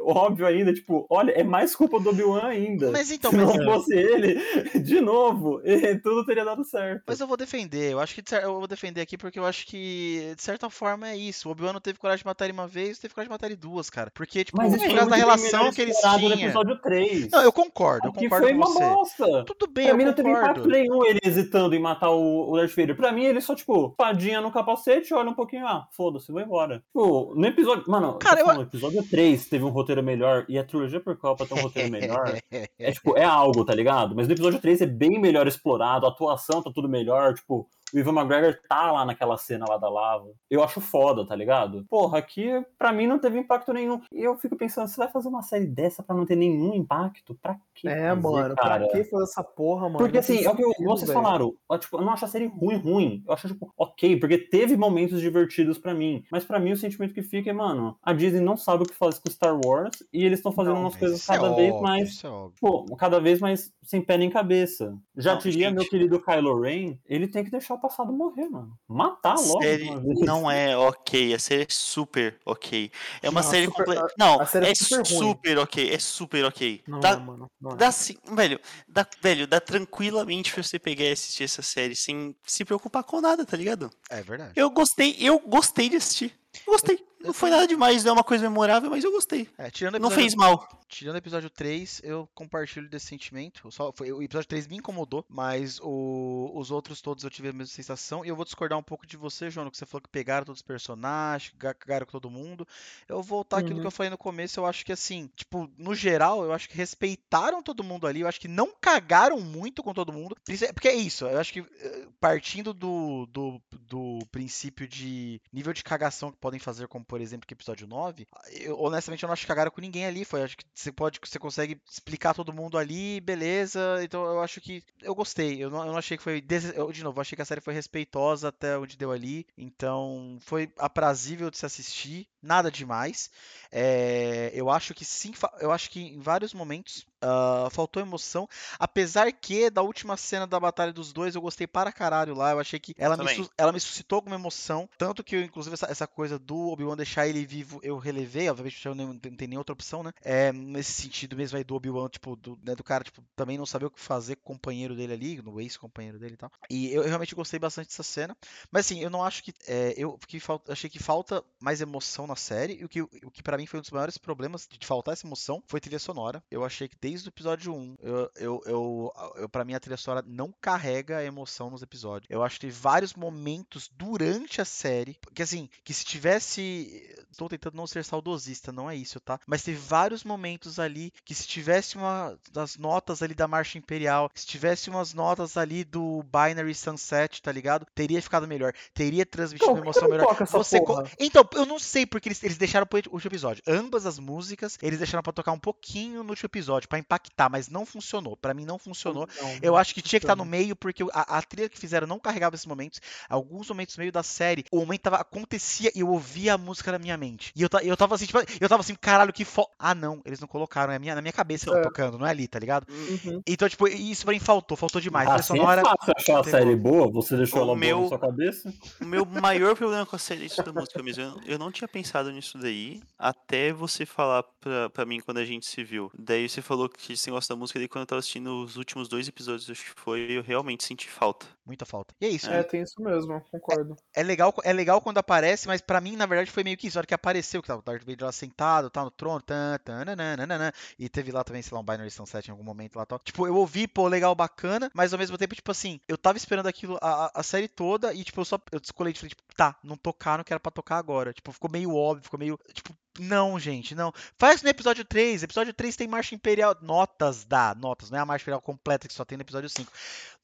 óbvio ainda, tipo, olha, é mais culpa do Obi-Wan ainda. Mas então, Se mas, não fosse ele, [LAUGHS] de novo, tudo teria dado certo. mas eu vou defender. Eu acho que eu vou defender aqui porque eu acho que, de certa forma, é isso. O Obi-Wan não teve coragem de matar ele uma vez, teve coragem de matar ele duas, cara. Porque, tipo, Mas por foi causa da relação que eles explorado no tinham. episódio 3. Não, eu concordo, eu concordo foi com uma você. bosta. Tudo bem, Pra eu mim não teve impacto concordo. nenhum ele hesitando em matar o, o Darth Vader. Pra mim, ele só, tipo, padinha no capacete, olha um pouquinho, ah, foda-se, vou embora. Tipo, no episódio. Mano, Cara, eu- no episódio 3 teve um roteiro melhor, e a trilogia por Copa tem um roteiro melhor. [LAUGHS] É tipo, é algo, tá ligado? Mas no episódio 3 é bem melhor explorado, a atuação tá tudo melhor, tipo, o Ivan McGregor tá lá naquela cena lá da lava. Eu acho foda, tá ligado? Porra, aqui pra mim não teve impacto nenhum. E eu fico pensando, você vai fazer uma série dessa pra não ter nenhum impacto? Pra quê? É, fazer, mano, cara? pra que fazer essa porra, mano? Porque assim, é o que eu- vocês velho. falaram, ó, tipo, eu não acho a série ruim, ruim. Eu acho, tipo, ok, porque teve momentos divertidos pra mim. Mas pra mim o sentimento que fica é, mano, a Disney não sabe o que faz com Star Wars e eles estão fazendo Não, umas Mas coisas é cada vez óbvio, mais isso é. Pô, cada vez mais sem pé nem cabeça. Já Não, diria gente. meu querido Kylo Ren, ele tem que deixar o passado morrer, mano. Matar logo. série não é ok, a série é super ok. É uma Não, série super- completa. Não, a série é é super super ok, é super ok. Não, Dá, mano. Não é. dá sim, velho, dá, velho, dá tranquilamente pra você pegar e assistir essa série sem se preocupar com nada, tá ligado? É verdade. Eu gostei, eu gostei de assistir. Eu Gostei. Não foi nada demais, não é uma coisa memorável, mas eu gostei. É, tirando o Não episódio- fez mal. Tirando o episódio 3, eu compartilho desse sentimento. Só, foi, o episódio 3 me incomodou, mas o- os outros todos eu tive a mesma sensação. E eu vou discordar um pouco de você, João, que você falou que pegaram todos os personagens, ga- cagaram com todo mundo. Eu vou voltar àquilo Uhum. que eu falei no começo. Eu acho que, assim, tipo, no geral, eu acho que respeitaram todo mundo ali. Eu acho que não cagaram muito com todo mundo. Porque é isso, eu acho que eh, partindo do, do, do princípio de nível de cagação que podem fazer, por exemplo que episódio 9, eu, honestamente eu não acho que cagaram com ninguém ali. Foi, acho que você pode, você consegue explicar todo mundo ali, beleza. Então eu acho que eu gostei. Eu não, eu não achei que foi. eu, de novo, achei que a série foi respeitosa até onde deu ali. Então foi aprazível de se assistir, nada demais. É, eu acho que sim, eu acho que em vários momentos ah, faltou emoção. Apesar que da última cena da batalha dos dois eu gostei para caralho lá. Eu achei que ela, me, Também. ela me suscitou alguma emoção. Tanto que, eu, inclusive, essa, essa coisa do Obi-Wan deixar ele vivo eu relevei. Obviamente, eu não, não tem nem outra opção, né? É, nesse sentido mesmo aí do Obi-Wan, tipo, do, né, do cara, tipo, também não saber o que fazer com o companheiro dele ali, no ex-companheiro dele e tal. E eu, eu realmente gostei bastante dessa cena. Mas assim, eu não acho que. é, eu fal- achei que falta mais emoção na série. E o que, o que para mim foi um dos maiores problemas de faltar essa emoção foi trilha sonora. Eu achei que desde o episódio 1, eu, eu, eu, eu para mim a trilha sonora não carrega a emoção nos episódios. Eu acho que vários momentos durante a série. Que assim, que se tivesse. Estou tentando não ser saudosista, não é isso, tá? Mas teve vários momentos ali que se tivesse uma das notas ali da Marcha Imperial, se tivesse umas notas ali do Binary Sunset, tá ligado? Teria ficado melhor. Teria transmitido Então, uma emoção melhor. Você co-? Então, eu não sei porque eles, eles deixaram pro último episódio. Ambas as músicas, eles deixaram pra tocar um pouquinho no último episódio, pra impactar, mas não funcionou. Pra mim não funcionou. Não, Eu não acho que tinha que estar no funciona. meio, porque a, a trilha que fizeram não carregava esses momentos. Alguns momentos no meio da série, o momento tava, acontecia e eu ouvia a música na minha mente. E eu, eu tava assim, tipo, eu tava assim, caralho, que fo... Ah, não, eles não colocaram, é a minha, na minha cabeça É. tocando, não é ali, tá ligado? Uhum. Então, tipo, isso pra mim faltou, faltou demais. A trilha Assim sonora. é fácil achar a série boa, você deixou O ela boa meu- na sua cabeça. O meu maior problema com a série é isso da música mesmo. Eu, eu não tinha pensado nisso daí, até você falar pra, pra mim quando a gente se viu. Daí você falou que você gosta da música, daí quando eu tava assistindo os últimos dois episódios, acho que foi, eu realmente senti falta. Muita falta. E é isso. É, tem isso mesmo, concordo. É legal, é legal quando aparece, mas pra mim, na verdade, foi meio que isso. A hora que apareceu, que tava o Darth Vader lá sentado, tá no trono, tan, tan, nananana, e teve lá também, sei lá, um Binary Sunset em algum momento lá tal. Tipo, eu ouvi, pô, legal, bacana, mas ao mesmo tempo, tipo assim, eu tava esperando aquilo a, a- a série toda e, tipo, eu só eu descolei, tipo, tipo, tá, não tocaram que era pra tocar agora. Tipo, ficou meio óbvio, ficou meio, tipo, não, gente, não. Faz no episódio 3. Episódio 3 tem Marcha Imperial. Notas da. Notas, não é a Marcha Imperial completa que só tem no episódio 5.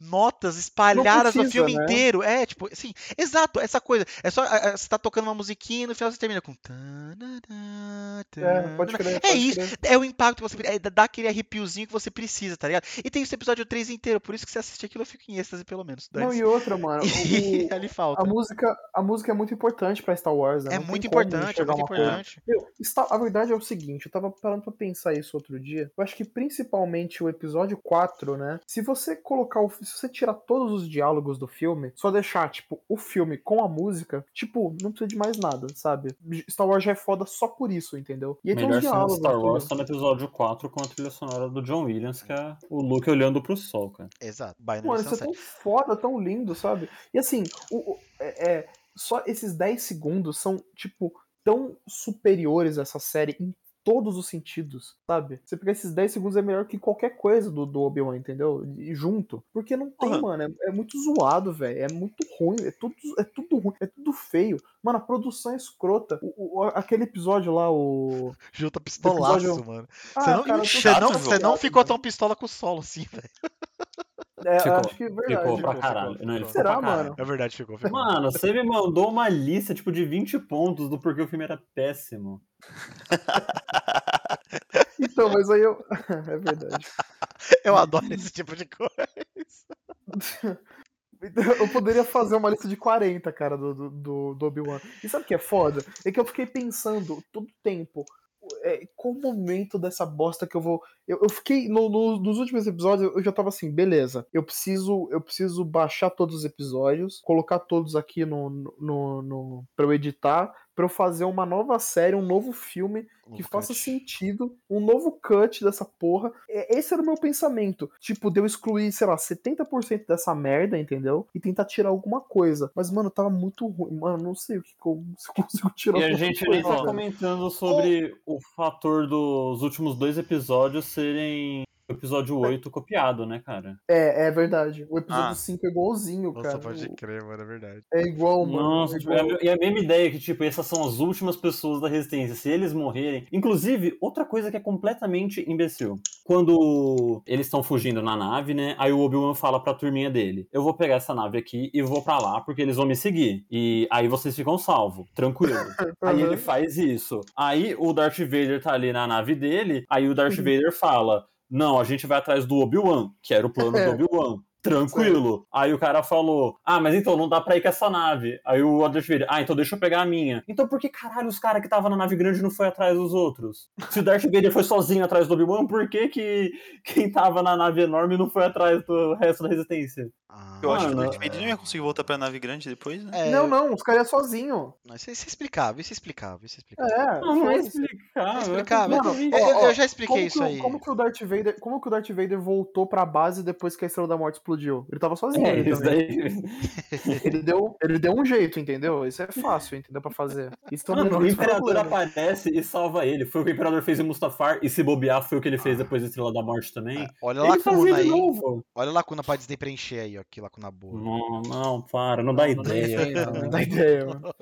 Notas espalhadas no precisa, filme né? inteiro. É, tipo, assim, exato, essa coisa. É só. é, é, Você tá tocando uma musiquinha e no final você termina com. É, pode crer. É pode isso, crer. é o impacto que você é, dá aquele arrepiozinho que você precisa, tá ligado? E tem esse episódio 3 inteiro, por isso que você assiste aquilo eu fico em êxtase, pelo menos. Não, e outra, mano. [LAUGHS] O- ali falta. a, música, a música é muito importante pra Star Wars, né? É muito importante, é muito importante. A verdade é o seguinte, eu tava parando pra pensar isso outro dia. Eu acho que principalmente o episódio 4, né? Se você colocar o. Se você tirar todos os diálogos do filme, só deixar, tipo, o filme com a música, tipo, não precisa de mais nada, sabe? Star Wars já é foda só por isso, entendeu? E aí Melhor tem os diálogos. Star Wars tá no episódio 4 com a trilha sonora do John Williams, que é o Luke olhando pro sol, cara. Exato. Mano, isso é tão foda, tão lindo, sabe? E assim, o, o é, é, só esses 10 segundos são, tipo, tão superiores a essa série em todos os sentidos, sabe? Você pegar esses 10 segundos é melhor que qualquer coisa do, do Obi-Wan, entendeu? E junto. Porque não tem, uhum. mano. É, é, muito zoado, velho. É muito ruim. É tudo, é tudo ruim. É tudo feio. Mano, a produção é escrota. O, o, aquele episódio lá, o. Junta pistolaço, episódio... mano. Ah, você não, cara, você não, você não ficou tão pistola com o solo assim, [LAUGHS] velho. É, ficou, acho que é verdade. Ficou pra caralho. Ficou, não, ficou Será, mano? É verdade, ficou, ficou. Mano, você me mandou uma lista, tipo, de 20 pontos do porquê o filme era péssimo. [LAUGHS] então, mas aí eu. [LAUGHS] é verdade. Eu adoro esse tipo de coisa. [LAUGHS] Eu poderia fazer uma lista de 40, cara, do, do, do Obi-Wan. E sabe o que é foda? É que eu fiquei pensando todo tempo é, qual o momento dessa bosta que eu vou. Eu, eu fiquei. No, no, nos últimos episódios, eu já tava assim, beleza. Eu preciso. Eu preciso baixar todos os episódios, colocar todos aqui no, no, no, pra eu editar para eu fazer uma nova série, um novo filme um que cut. faça sentido, um novo cut dessa porra. Esse era o meu pensamento. Tipo, de eu excluir, sei lá, 70% dessa merda, entendeu? E tentar tirar alguma coisa. Mas, mano, tava muito ruim. Mano, não sei o que, eu, [LAUGHS] se eu consigo tirar E a gente nem tá comentando sobre o fator dos últimos dois episódios serem episódio 8 copiado, né, cara? É, é verdade. O episódio ah. 5 é igualzinho, Nossa, cara. Nossa, pode crer, mano, é verdade. É igual, mano. Nossa, é tipo, igual. e a mesma ideia que, tipo, essas são as últimas pessoas da Resistência. Se eles morrerem... Inclusive, outra coisa que é completamente imbecil. Quando eles estão fugindo na nave, né, aí o Obi-Wan fala pra turminha dele, eu vou pegar essa nave aqui e vou para lá porque eles vão me seguir. E aí vocês ficam salvos, tranquilo. [LAUGHS] uhum. Aí ele faz isso. Aí o Darth Vader tá ali na nave dele, aí o Darth uhum. Vader fala, não, a gente vai atrás do Obi-Wan, que era o plano do Obi-Wan. Tranquilo. Aí o cara falou: Ah, mas então não dá pra ir com essa nave. Aí o Darth Vader, ah, então deixa eu pegar a minha. Então por que caralho os caras que estavam na nave grande não foi atrás dos outros? Se o Darth Vader foi sozinho atrás do Obi-Wan, por que, que quem tava na nave enorme não foi atrás do resto da resistência? Ah, eu acho que o Darth Vader não ia conseguir voltar pra nave grande depois, né? É... Não, não, os caras iam sozinho. Isso, isso é explicável, isso é explicável, isso é explicável. É, não, não é explicável. É eu, eu, eu, já expliquei isso aí. Como que, o Darth Vader, como que o Darth Vader voltou pra base depois que a Estrela da Morte explodiu? Ele tava sozinho. É, isso daí... [LAUGHS] ele, deu, ele deu um jeito, entendeu? Isso é fácil, entendeu? Pra fazer. Isso Mano, o Imperador aparece e salva ele. Foi o que o Imperador fez em Mustafar, e se bobear foi o que ele fez depois da Estrela da Morte também. olha a lacuna aí. Olha a lacuna pra Disney preencher aí, ó. Que lacuna boa. Não, não, para, não dá não, ideia. Não, não dá ideia, mano.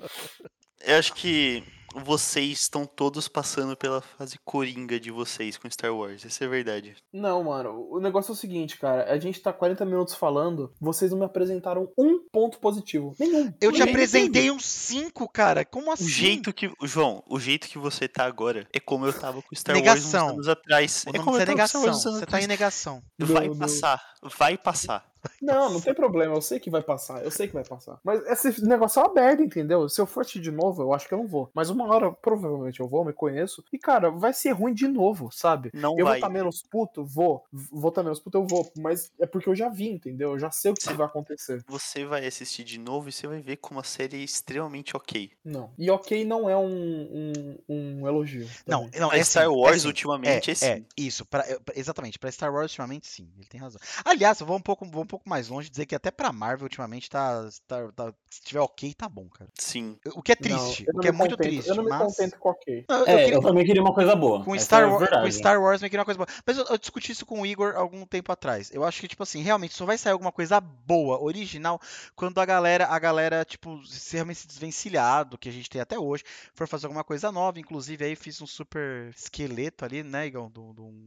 Eu acho que vocês estão todos passando pela fase coringa de vocês com Star Wars. Isso é verdade. Não, mano. O negócio é o seguinte, cara. A gente tá 40 minutos falando, vocês não me apresentaram um ponto positivo. Nenhum. Eu te apresentei uns 5, cara. Como assim? O jeito que. João, o jeito que você tá agora é como eu tava com Star negação. Wars uns anos atrás. O é como é negação. Você tá em negação. Vai passar. Vai passar. Não, não tem problema, eu sei que vai passar, eu sei que vai passar. Mas esse negócio é aberto, entendeu? Se eu for assistir de novo, eu acho que eu não vou. Mas uma hora, provavelmente eu vou, me conheço. E, cara, vai ser ruim de novo, sabe? Não eu vai. vou estar tá menos puto? Vou. Vou estar tá menos puto? Eu vou. Mas é porque eu já vi, entendeu? Eu já sei o que vai acontecer. Você vai assistir de novo e você vai ver como a série é extremamente ok. Não. E ok não é um, um, um elogio. Não, não, é Star sim, Wars é ultimamente é, é, sim. É, isso. Pra, exatamente. Pra Star Wars ultimamente, sim. Ele tem razão. Aliás, eu vou um pouco, vou um pouco mais longe dizer que até pra Marvel ultimamente tá, tá, tá, Se tiver ok, tá bom, cara. Sim. O que é triste. Não, o que é muito contento, triste. Eu não mas... me contento com ok. Não, eu, é, queria... eu, também queria uma coisa boa. Com Star, é War... com Star Wars eu queria uma coisa boa. Mas eu, eu, discuti isso com o Igor algum tempo atrás. Eu acho que, tipo assim, realmente só vai sair alguma coisa boa, original, quando a galera, a galera, tipo, se realmente se desvencilhar do que a gente tem até hoje, for fazer alguma coisa nova. Inclusive, aí fiz um super esqueleto ali, né, Igor? De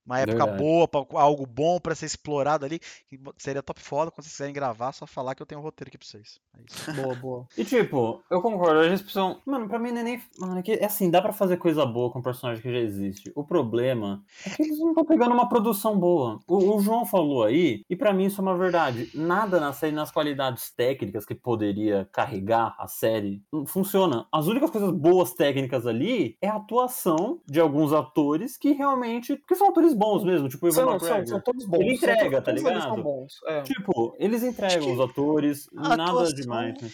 uma época Verdade. boa, pra, algo bom para ser explorado ali, que seria top 4 foda. Quando vocês quiserem gravar, só falar que eu tenho um roteiro aqui pra vocês. É isso. [LAUGHS] Boa, boa. E tipo, eu concordo, eles precisam. Mano, pra mim não é nem. Mano, é, que, é assim, dá pra fazer coisa boa com um personagem que já existe. O problema é que eles não estão pegando uma produção boa. O, o João falou aí, e pra mim isso é uma verdade. Nada na série, nas qualidades técnicas que poderia carregar a série, funciona. As únicas coisas boas técnicas ali é a atuação de alguns atores que realmente. que são atores bons mesmo, tipo o Ivan São, são, são todos bons. Ele entrega, São- tá ligado? são bons. É. Tipo, eles entregam que os atores, a nada atuação- demais. né?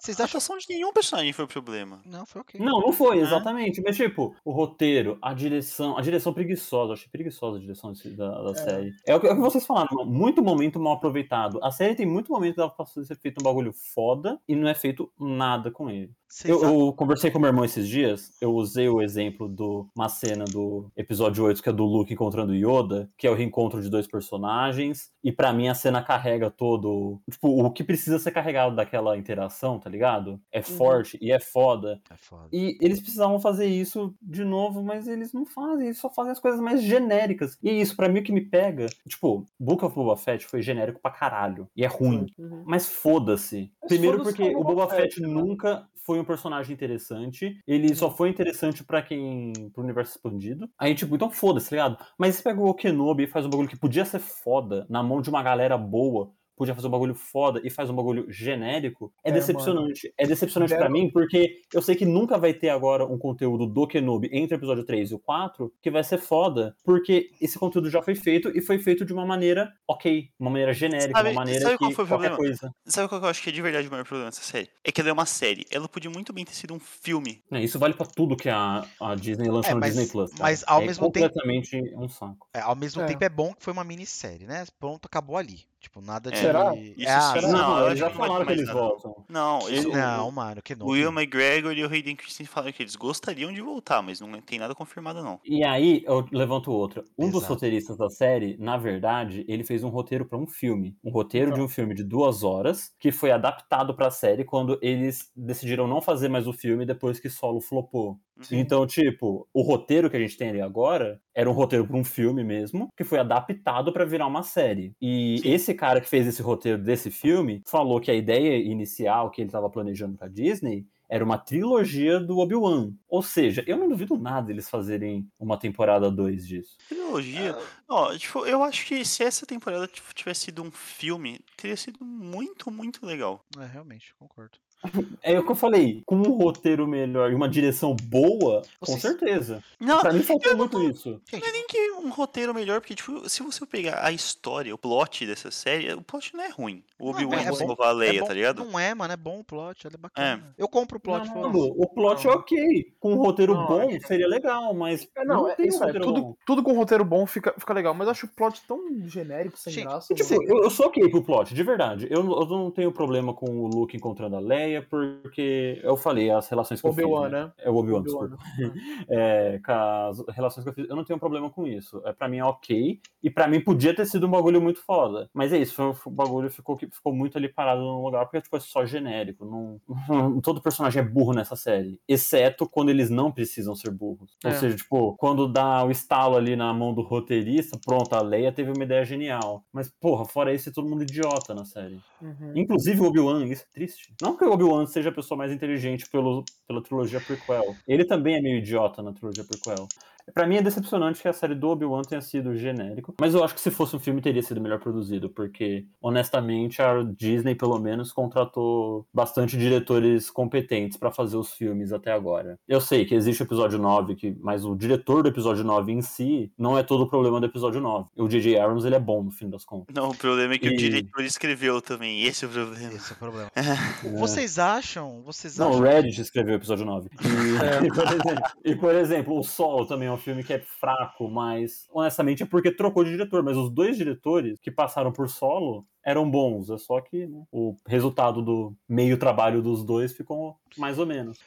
Vocês A acham. atuação de nenhum personagem foi o problema. Não, foi ok. Não, não foi, Né? exatamente. Mas, tipo, o roteiro, a direção, a direção preguiçosa, eu achei preguiçosa a direção desse- da, da É. série. É o, que, é o que vocês falaram, muito momento mal aproveitado. A série tem muito momento que dava pra ser feito um bagulho foda e não é feito nada com ele. Eu, eu conversei com meu irmão esses dias, eu usei o exemplo de uma cena do episódio 8, que é do Luke encontrando Yoda, que é o reencontro de dois personagens, e pra mim a cena carrega todo. Tipo, o que precisa ser carregado daquela interação, tá ligado? É forte e é foda. É foda. E eles precisavam fazer isso de novo, mas eles não fazem, eles só fazem as coisas mais genéricas. E isso, pra mim, o que me pega. Tipo, Book of Boba Fett foi genérico pra caralho. E é ruim. Uhum. Mas foda-se. Primeiro foda-se porque o Boba Fett né? nunca foi um personagem interessante. Ele só foi interessante pra quem. pro universo expandido. Aí, tipo, então foda-se, tá ligado? Mas você pega o Kenobi e faz um bagulho que podia ser foda na mão de uma galera boa. Podia fazer um bagulho foda e faz um bagulho genérico, é, É, decepcionante. É decepcionante pra Deram- mim, porque eu sei que nunca vai ter agora um conteúdo do Kenobi entre o episódio 3 e o 4 que vai ser foda, porque esse conteúdo já foi feito e foi feito de uma maneira ok, uma maneira genérica, Sabe- uma maneira sabe qual que foi o qualquer problema? coisa. Sabe qual que eu acho que é de verdade o maior problema dessa série? É que ela é uma série. Ela podia muito bem ter sido um filme. É, isso vale pra tudo que a, a Disney lançou É, no mas- Disney Plus. cara. mas ao é mesmo tempo- completamente um saco. É, ao mesmo É. tempo é bom que foi uma minissérie, né? Pronto, acabou ali. Tipo, nada de. Será? Isso É, ah, sim. não, Não, eles já falaram que eles nada. voltam. Não, isso, Não, o, mano, que o não. Will McGregor e o Hayden Christensen falaram que eles gostariam de voltar, mas não tem nada confirmado, não. E aí, eu levanto outra. Um dos Exato. roteiristas da série, na verdade, ele fez um roteiro pra um filme. Um roteiro de um filme de duas horas, que foi adaptado pra série quando eles decidiram não fazer mais o filme depois que Solo flopou. Sim. Então, tipo, o roteiro que a gente tem ali agora era um roteiro pra um filme mesmo, que foi adaptado pra virar uma série. E Sim. esse cara que fez esse roteiro desse filme falou que a ideia inicial que ele tava planejando pra Disney era uma trilogia do Obi-Wan. Ou seja, eu não duvido nada eles fazerem uma temporada 2 disso. Trilogia. Ó, tipo, eu acho que se essa temporada tivesse sido um filme, teria sido muito, muito legal. É, realmente, concordo. É o que eu falei, com um roteiro melhor e uma direção boa, com certeza. Não, Pra mim faltou não muito isso. Não é nem que um roteiro melhor, porque, tipo, se você pegar a história, o plot dessa série, o plot não é ruim. O Não é Obi-Wan é bom, salvar a Leia, é bom- tá ligado? Não é, mano, é bom o plot, ele é bacana. Eu compro o plot, Não, foda-se. o plot é ok. Com um roteiro Não, bom é seria legal, mas É, não, é tem isso um é, roteiro tudo, bom. tudo com roteiro bom fica, fica legal, mas eu acho o plot tão genérico, sem Gente, graça. Tipo, eu, eu sou ok pro plot, de verdade. Eu, eu não tenho problema com o Luke encontrando a Leia, porque eu falei, as relações que eu fiz. Né? né? É o Obi-Wan, Obi-Wan. desculpa. [LAUGHS] É, com as relações que eu fiz, eu não tenho problema com isso. É, pra mim é ok. E pra mim podia ter sido um bagulho muito foda. Mas é isso, o bagulho ficou, ficou muito ali parado no lugar, porque tipo, é só genérico. Não, [LAUGHS] todo personagem é burro nessa série. Exceto quando eles não precisam ser burros. Ou É. seja, tipo, quando dá o estalo ali na mão do roteirista, pronto, a Leia teve uma ideia genial. Mas, porra, fora isso, é todo mundo idiota na série. Uhum. Inclusive o Obi-Wan, isso é triste. Não que o Obi-Wan seja a pessoa mais inteligente pelo, pela trilogia prequel. Ele também é meio idiota na trilogia prequel. Pra mim é decepcionante que a série do Obi-Wan tenha sido genérico, mas eu acho que se fosse um filme teria sido melhor produzido, porque honestamente a Disney pelo menos contratou bastante diretores competentes pra fazer os filmes até agora. Eu sei que existe o episódio 9, que, mas o diretor do episódio 9 em si não é todo o problema do episódio 9. O J.J. Abrams ele é bom no fim das contas. Não, o problema é que E- o diretor escreveu também. Esse é o problema. Esse é o problema. [LAUGHS] É. Vocês acham? Vocês Não, acham? o Reddit escreveu o episódio 9. E, [LAUGHS] e, por exemplo, e, por exemplo, O Sol também é um filme que é fraco, mas honestamente é porque trocou de diretor. Mas os dois diretores que passaram por solo eram bons. É só que né, o resultado do meio trabalho dos dois ficou mais ou menos.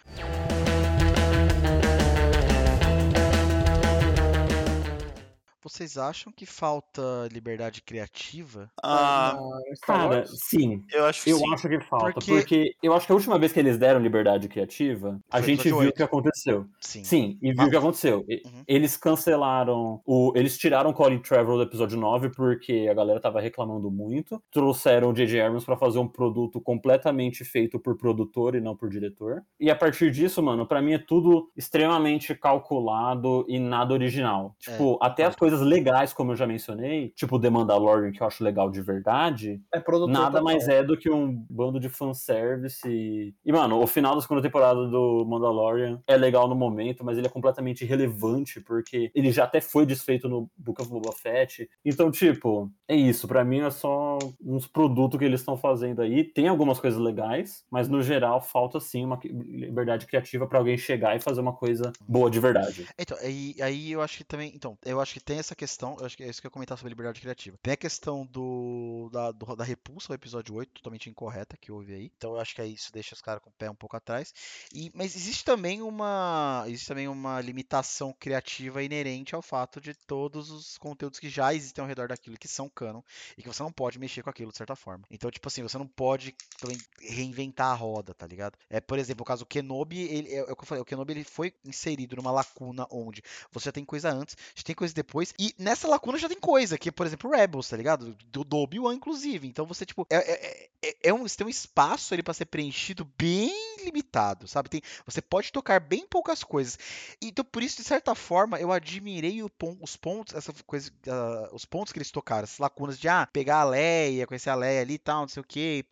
Vocês acham que falta liberdade criativa? Ah, cara, sim. Eu acho que eu sim. acho que falta, Porque- porque... eu acho que a última vez que eles deram liberdade criativa, a Foi gente viu o que aconteceu. Sim. Sim, e viu Ah, o que aconteceu. Uhum. Eles cancelaram o. Eles tiraram o Colin Trevorrow do episódio 9 porque a galera tava reclamando muito. Trouxeram o J.J. Abrams pra fazer um produto completamente feito por produtor e não por diretor. E a partir disso, mano, pra mim é tudo extremamente calculado e nada original. Tipo, até as coisas legais, como eu já mencionei, tipo The Mandalorian, que eu acho legal de verdade, É produtor Nada mais é do que um bando de fanservice. E... e, mano, o final da segunda temporada do Mandalorian é legal no momento, mas ele é completamente irrelevante, porque ele já até foi desfeito no Book of Boba Fett. Então, tipo, é isso. Pra mim é só uns produtos que eles estão fazendo aí. Tem algumas coisas legais, mas no geral falta sim uma liberdade criativa pra alguém chegar e fazer uma coisa boa de verdade. Então, aí, aí eu acho que também. Então, eu acho que tem essa questão. Eu acho que é isso que eu ia comentar sobre liberdade criativa. Tem a questão do da, do- da repulsa ao episódio 8, totalmente incorreta, que houve aí. Então eu acho que aí isso deixa os caras com o pé um pouco atrás. E, mas existe também uma. Existe também uma limitação criativa inerente ao fato de todos os conteúdos que já existem ao redor daquilo que são canon e que você não pode mexer com aquilo de certa forma. Então, tipo assim, você não pode também reinventar a roda, tá ligado? É, por exemplo, o caso do Kenobi, ele, é, é o que eu falei, o Kenobi ele foi inserido numa lacuna onde você já tem coisa antes, já tem coisa depois, e nessa lacuna já tem coisa, que, por exemplo, Rebels, tá ligado? Do, do Obi-Wan, inclusive. Então você, tipo, é, é, é, é um, você tem um espaço ali pra ser preenchido bem limitado, sabe? Tem, você pode tocar bem poucas coisas. Então, por isso, de certa forma, eu admirei os pontos, essa coisa, ah, os pontos que eles tocaram, essas lacunas de, ah, pegar a Leia, conhecer a Leia ali e tal, não sei o que,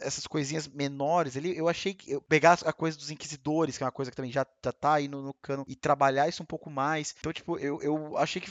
essas coisinhas menores ali, eu achei que eu pegar a coisa dos inquisidores, que é uma coisa que também já, já tá aí no, no cano, e trabalhar isso um pouco mais. Então, tipo, eu, eu achei que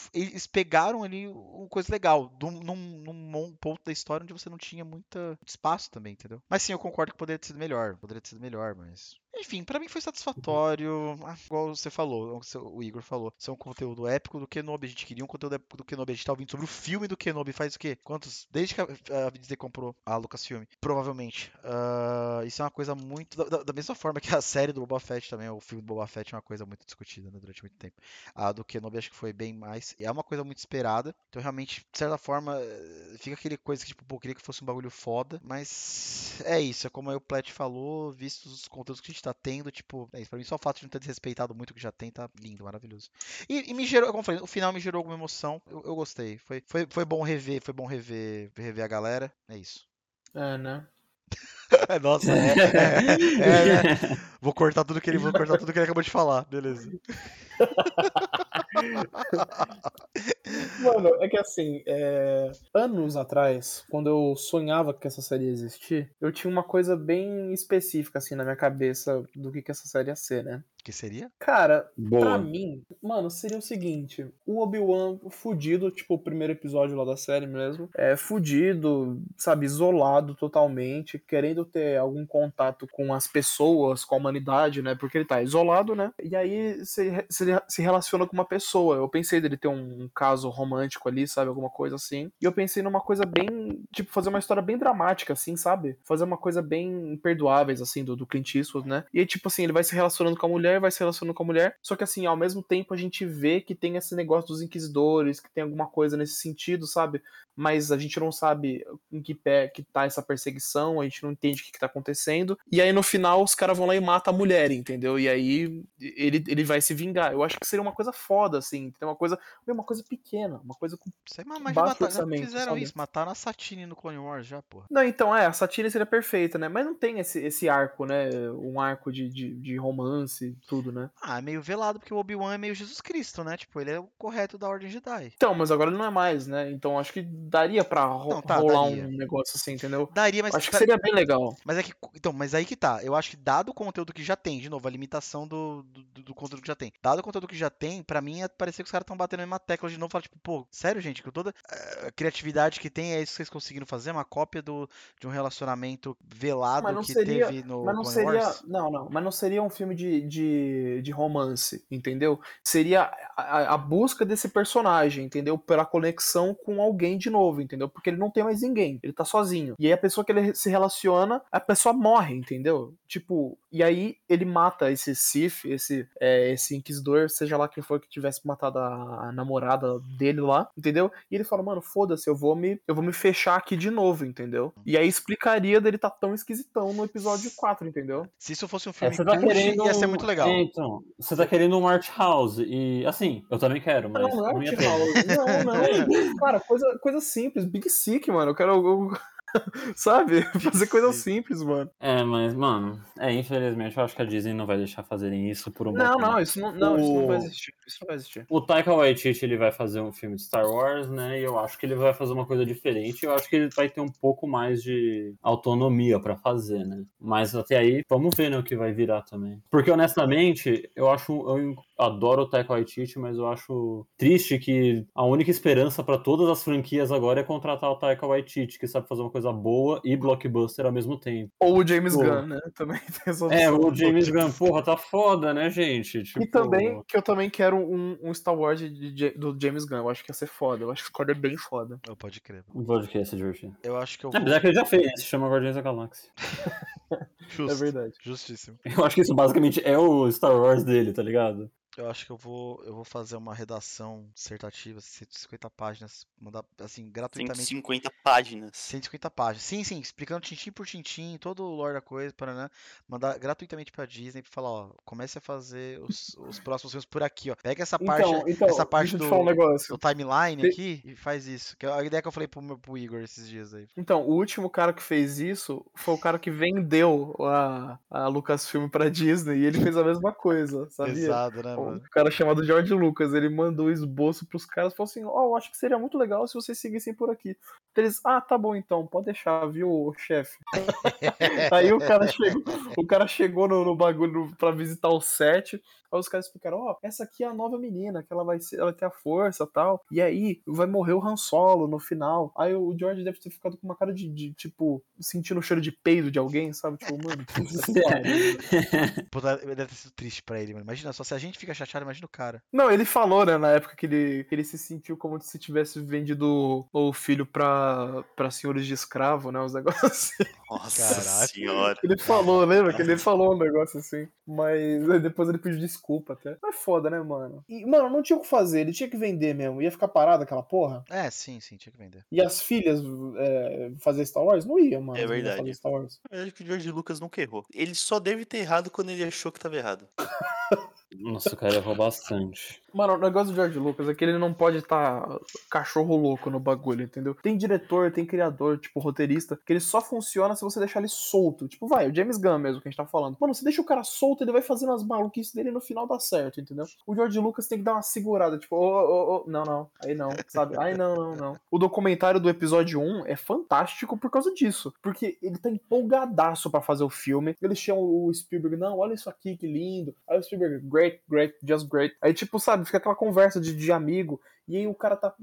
eles pegaram ali uma coisa legal, num, num ponto da história onde você não tinha muita espaço também, entendeu? Mas sim, eu concordo que poderia ter sido melhor, poderia ter sido melhor, mas enfim, pra mim foi satisfatório. Ah, igual você falou, o Igor falou. Isso é um conteúdo épico do Kenobi. A gente queria um conteúdo épico do Kenobi. A gente tá ouvindo sobre o filme do Kenobi faz o quê? Quantos? Desde que a, a Disney comprou a Lucasfilm. Provavelmente. Ah, isso é uma coisa muito. Da- da mesma forma que a série do Boba Fett também, o filme do Boba Fett é uma coisa muito discutida né, durante muito tempo. A do Kenobi acho que foi bem mais. É uma coisa muito esperada. Então, realmente, de certa forma, eh, fica aquele coisa que, tipo, pô, queria que fosse um bagulho foda. Mas é isso. É como aí o Plet falou, vistos os conteúdos que a gente tá tendo, tipo, é isso. Pra mim, só o fato de não ter desrespeitado muito o que já tem, tá lindo, maravilhoso. E, e me gerou, como eu falei, o final me gerou alguma emoção. Eu, eu gostei. Foi, foi, foi bom rever, foi bom rever, rever a galera. É isso. É, né? [LAUGHS] Nossa, é, é, é, né? Vou cortar tudo que ele, vou cortar tudo que ele acabou de falar, beleza. [LAUGHS] Mano, é que assim, é, anos atrás, quando eu sonhava que essa série ia existir, eu tinha uma coisa bem específica, assim, na minha cabeça do que, que essa série ia ser, né? O que seria? Cara, pra Boa. mim, mano, seria o seguinte: o Obi-Wan fudido, tipo o primeiro episódio lá da série mesmo, é fudido, sabe, isolado totalmente, querendo ter algum contato com as pessoas, com a humanidade, né? Porque ele tá isolado, né? E aí se, se, se relaciona com uma pessoa. Eu pensei dele ter um, caso romântico ali, sabe? Alguma coisa assim. E eu pensei numa coisa bem. Tipo, fazer uma história bem dramática, assim, sabe? Fazer uma coisa bem imperdoáveis, assim, do, do Clint Eastwood, né? E aí, tipo assim, ele vai se relacionando com a mulher, vai se relacionando com a mulher. Só que assim, ao mesmo tempo a gente vê que tem esse negócio dos inquisidores, que tem alguma coisa nesse sentido, sabe? Mas a gente não sabe em que pé que tá essa perseguição, a gente não entende o que, que tá acontecendo. E aí no final os caras vão lá e matam a mulher, entendeu? E aí ele, ele vai se vingar. Eu acho que seria uma coisa foda, assim. Tem uma coisa. Uma coisa pequena, uma coisa com. Sei, mas Baixo já, mata- já orçamento, fizeram sabe? isso, mataram a Satine no Clone Wars já, porra. Não, então, é, a Satine seria perfeita, né? Mas não tem esse, esse arco, né? Um arco de, de, de romance, tudo, né? Ah, é meio velado, porque o Obi-Wan é meio Jesus Cristo, né? Tipo, ele é o correto da Ordem Jedi. Então, mas agora ele não é mais, né? Então acho que daria pra ro Não, tá, rolar daria. um negócio assim, entendeu? Daria, mas acho que seria bem legal. Mas é que. Então, mas aí que tá. Eu acho que dado o conteúdo que já tem, de novo, a limitação do, do, do conteúdo que já tem. Dado o conteúdo que já tem, pra mim é parecer que os caras estão batendo a mesma tecla de novo. Falar, tipo, pô, sério, gente, com toda a criatividade que tem, é isso que vocês conseguiram fazer? Uma cópia do, de um relacionamento velado que seria- teve no Mas não seria. Wars? Não, não. Mas não seria um filme de, de de, de romance, entendeu? Seria a, a, busca desse personagem, entendeu? Pela conexão com alguém de novo, entendeu? Porque ele não tem mais ninguém, ele tá sozinho. E aí a pessoa que ele se relaciona, a pessoa morre, entendeu? Tipo, e aí ele mata esse Sif, esse, é, esse Inquisidor, seja lá quem for que tivesse matado a, a namorada dele lá, entendeu? E ele fala, mano, foda-se, eu vou me eu vou me fechar aqui de novo, entendeu? E aí explicaria dele tá tão esquisitão no episódio 4, entendeu? Se isso fosse um filme é, tá querendo... ia ser muito legal. É, então, você tá querendo um art house e assim, eu também quero, mas não, não é art house. Não, [LAUGHS] não. Cara, coisa, coisa simples, Big Sick, mano. Eu quero [LAUGHS] Sabe? Fazer coisa simples, mano. É, mas, mano, é, infelizmente eu acho que a Disney não vai deixar fazerem isso por um Não, não, isso não, não, o... isso não vai existir. Isso não vai existir. O Taika Waititi, ele vai fazer um filme de Star Wars, né? E eu acho que ele vai fazer uma coisa diferente. Eu acho que ele vai ter um pouco mais de autonomia para fazer, né? Mas até aí, vamos ver, né, o que vai virar também. Porque, honestamente, eu acho. Eu adoro o Taika Waititi, mas eu acho triste que a única esperança para todas as franquias agora é contratar o Taika Waititi, que sabe fazer uma coisa boa e blockbuster ao mesmo tempo. Ou o James Pô. Gunn, né? [LAUGHS] Também tem essa É, o James Gunn, porra, tá foda, né, gente? Tipo... E também que eu também quero um, um Star Wars de, de, do James Gunn. Eu acho que ia ser foda. Eu acho que o Score é bem foda. Eu pode crer. Um podcast divertido. Eu acho que eu. É, apesar que ele já fez, se chama Guardiões da Galáxia. [LAUGHS] Justo. É verdade. Justíssimo. Eu acho que isso basicamente é o Star Wars dele, tá ligado? Eu acho que eu vou, eu vou fazer uma redação dissertativa, 150 páginas, mandar assim, gratuitamente. 150 páginas. 150 páginas. Sim, sim, explicando tintim por tintim, todo o lore da coisa, para né, mandar gratuitamente pra Disney pra falar, ó, comece a fazer os, os próximos filmes por aqui, ó. Pega essa parte, então, então, essa parte do, um do, timeline aqui e faz isso. Que é a ideia que eu falei pro, meu, pro Igor esses dias aí. Então, o último cara que fez isso foi o cara que vendeu a, a Lucasfilm pra Disney e ele fez a mesma coisa, sabia? Pesado, né? Um cara chamado George Lucas, ele mandou o esboço pros caras e falou assim: Ó, oh, eu acho que seria muito legal se vocês seguissem por aqui. Eles, ah, tá bom então, pode deixar, viu, chefe? [LAUGHS] Aí o cara chegou, o cara chegou no, no bagulho pra visitar o set. Aí os caras explicaram, ó, oh, essa aqui é a nova menina, que ela vai ser, ela tem a força tal. E aí vai morrer o Han Solo no final. Aí o George deve ter ficado com uma cara de, de tipo, sentindo o cheiro de peido de alguém, sabe? Tipo, mano, [LAUGHS] Pô, deve ter sido triste pra ele, mano. Imagina só, se a gente fica chateado, imagina o cara. Não, ele falou, né, na época que ele, que ele se sentiu como se tivesse vendido o filho pra, pra senhores de escravo, né? Os [LAUGHS] negócios assim. Nossa Caraca. senhora. Ele falou, lembra? Que ele falou um negócio assim. Mas depois ele pediu desculpa até. Mas é foda, né, mano? E, mano, não tinha o que fazer, ele tinha que vender mesmo. Ia ficar parado aquela porra? É, sim, sim, tinha que vender. E as filhas é, fazer Star Wars? Não ia, mano. É verdade. Star Wars. Eu acho que o George Lucas nunca errou. Ele só deve ter errado quando ele achou que tava errado. [LAUGHS] Nossa, o cara errou bastante. Mano, o negócio do George Lucas é que ele não pode estar tá cachorro louco no bagulho, entendeu? Tem diretor, tem criador, tipo, roteirista, que ele só funciona se você deixar ele solto. Tipo, vai, o James Gunn mesmo que a gente tá falando. Mano, você deixa o cara solto, ele vai fazendo as maluquices dele e no final dá certo, entendeu? O George Lucas tem que dar uma segurada, tipo, ô, ô, ô, não, não, aí não, sabe? Aí não, não, não. O documentário do episódio 1 é fantástico por causa disso. Porque ele tá empolgadaço para fazer o filme. Eles chamam o Spielberg, não, olha isso aqui, que lindo. Aí o Spielberg, great, great, just great. Aí, tipo, sabe, fica aquela conversa de, de amigo. E aí o cara tá,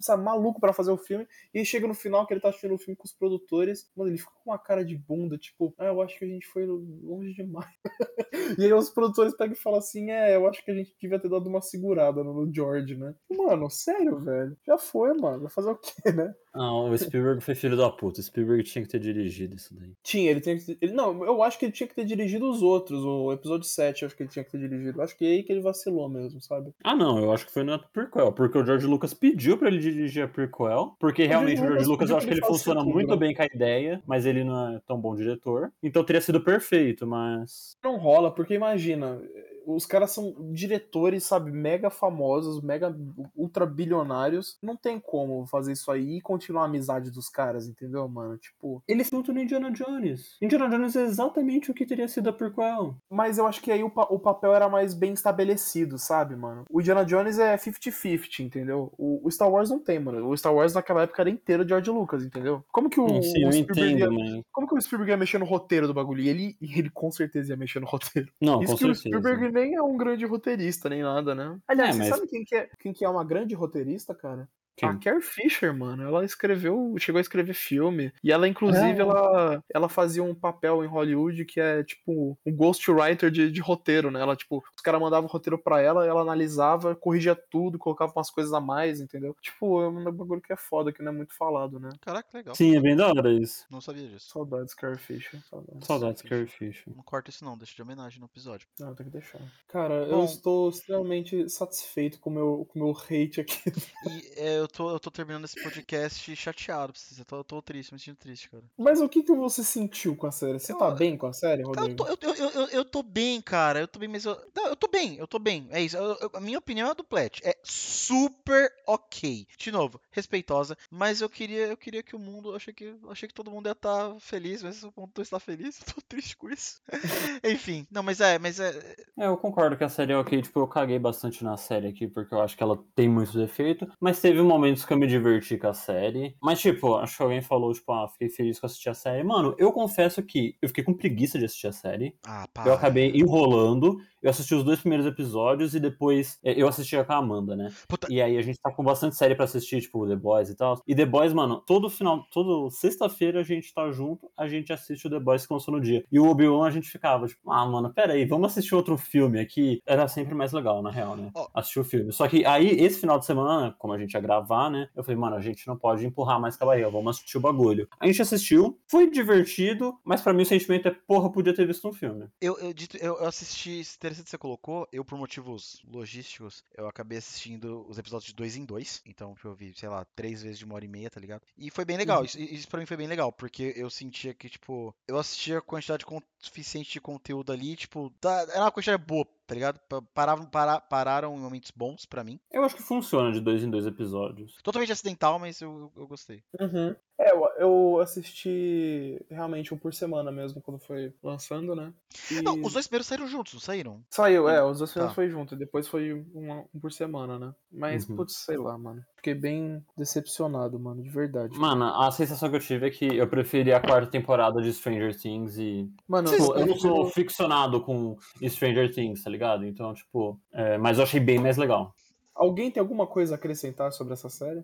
sabe, maluco para fazer o filme. E aí chega no final que ele tá assistindo o filme com os produtores. Mano, ele fica com uma cara de bunda, tipo, ah, eu acho que a gente foi longe demais. [LAUGHS] e aí os produtores pegam e falam assim: é, eu acho que a gente devia ter dado uma segurada no George, né? Mano, sério, velho. Já foi, mano. Vai fazer o quê, né? Não, o Spielberg foi filho da puta. O Spielberg tinha que ter dirigido isso daí. Tinha, ele tinha que ter... ele, Não, eu acho que ele tinha que ter dirigido os outros. O episódio 7 eu acho que ele tinha que ter dirigido. Eu acho que é aí que ele vacilou mesmo, sabe? Ah, não, eu acho que foi na prequel. Porque o George Lucas pediu pra ele dirigir a prequel. Porque o realmente o George Lucas eu acho que ele funciona tudo, muito né? bem com a ideia, mas ele não é tão bom diretor. Então teria sido perfeito, mas. Não rola, porque imagina os caras são diretores, sabe, mega famosos, mega ultra bilionários. Não tem como fazer isso aí e continuar a amizade dos caras, entendeu, mano? Tipo, eles lutam no Indiana Jones. Indiana Jones é exatamente o que teria sido a prequel. Mas eu acho que aí o, pa o papel era mais bem estabelecido, sabe, mano? O Indiana Jones é 50-50, entendeu? O, o, Star Wars não tem, mano. O Star Wars naquela época era inteiro de George Lucas, entendeu? Como que o, Sim, o Spielberg entendo, ia, Como que o Spielberg ia mexer no roteiro do bagulho? E ele, [LAUGHS] ele com certeza ia mexer no roteiro. Não, Isso com que certeza. Nem é um grande roteirista, nem nada, né? Aliás, é, mas... você sabe quem que, é, quem que é uma grande roteirista, cara? Quem? A Carrie Fisher, mano, ela escreveu, chegou a escrever filme. E ela, inclusive, é. ela, ela fazia um papel em Hollywood que é tipo um ghostwriter de, de roteiro, né? Ela, tipo, os caras mandavam o roteiro pra ela, ela analisava, corrigia tudo, colocava umas coisas a mais, entendeu? Tipo, é um bagulho que é foda, que não é muito falado, né? Caraca, legal. Sim, é bem da hora isso. Não sabia disso. Saudades, Carrie Fisher. Saudades, Saudades Carrie Fisher. Não corta isso não, deixa de homenagem no episódio. Não, tem que deixar. Cara, Bom, eu estou extremamente satisfeito com meu, o meu hate aqui. E é, eu, tô, eu tô terminando esse podcast chateado pra vocês. Eu tô, eu tô triste, me sentindo triste, cara. Mas o que, que você sentiu com a série? Você eu, tá bem com a série, Rodrigo? Eu tô, eu, eu, eu, eu, tô bem, cara. Eu tô bem, mas eu. Não, eu tô bem, eu tô bem. É isso. a minha opinião é do Plet. É super ok. De novo, respeitosa. Mas eu queria, eu queria que o mundo. Eu achei que, eu achei que todo mundo ia estar tá feliz, mas o mundo está feliz. [LAUGHS] Eu tô triste com isso. [LAUGHS] Enfim, não, mas é, mas é. É, eu concordo que a série é ok. Tipo, eu caguei bastante na série aqui, porque eu acho que ela tem muitos defeitos. Mas teve momentos que eu me diverti com a série. Mas, tipo, acho que alguém falou, tipo, ah, fiquei feliz que eu assisti a série. Mano, eu confesso que eu fiquei com preguiça de assistir a série. Ah. Eu acabei enrolando. Eu assisti os dois primeiros episódios e depois é, eu assistia com a Amanda, né? Puta. E aí a gente tá com bastante série para assistir, tipo The Boys e tal. E The Boys, mano, todo final, todo sexta-feira a gente tá junto, a gente assiste o The Boys que lançou no dia. E o Obi-Wan a gente ficava, tipo, ah, mano, pera aí, vamos assistir outro filme aqui. Era sempre mais legal, na real, né? Oh. Assistir o filme. Só que aí, esse final de semana, como a gente ia gravar, né? Eu falei, mano, a gente não pode empurrar mais com a barriga, vamos assistir o bagulho. A gente assistiu, foi divertido, mas para mim o sentimento é, porra, podia ter visto um filme. Eu, eu, eu, eu assisti, interessante que você colocou, eu por motivos logísticos, eu acabei assistindo os episódios de dois em dois. Então eu vi, sei lá, três vezes de uma hora e meia, tá ligado? E foi bem legal. Uhum. Isso, isso pra mim foi bem legal, porque eu sentia que, tipo, eu assistia a quantidade suficiente de conteúdo ali, tipo, tá, era uma quantidade boa tá ligado? Paravam, para, pararam em momentos bons para mim. Eu acho que funciona de dois em dois episódios. Totalmente acidental, mas eu, eu gostei. Uhum. É, eu assisti realmente um por semana mesmo, quando foi lançando, né? E... Não, os dois primeiros saíram juntos, não saíram? Saiu, é, os dois primeiros tá. foi junto, depois foi um, um, por semana, né? Mas, uhum. putz, sei lá, mano. Fiquei bem decepcionado, mano, de verdade. Mano, a sensação que eu tive é que eu preferi a quarta temporada de Stranger Things e. Mano, eu, eu não sou ficcionado com Stranger Things, tá ligado? ligado? Então, tipo, é, mas eu achei bem mais legal. Alguém tem alguma coisa a acrescentar sobre essa série?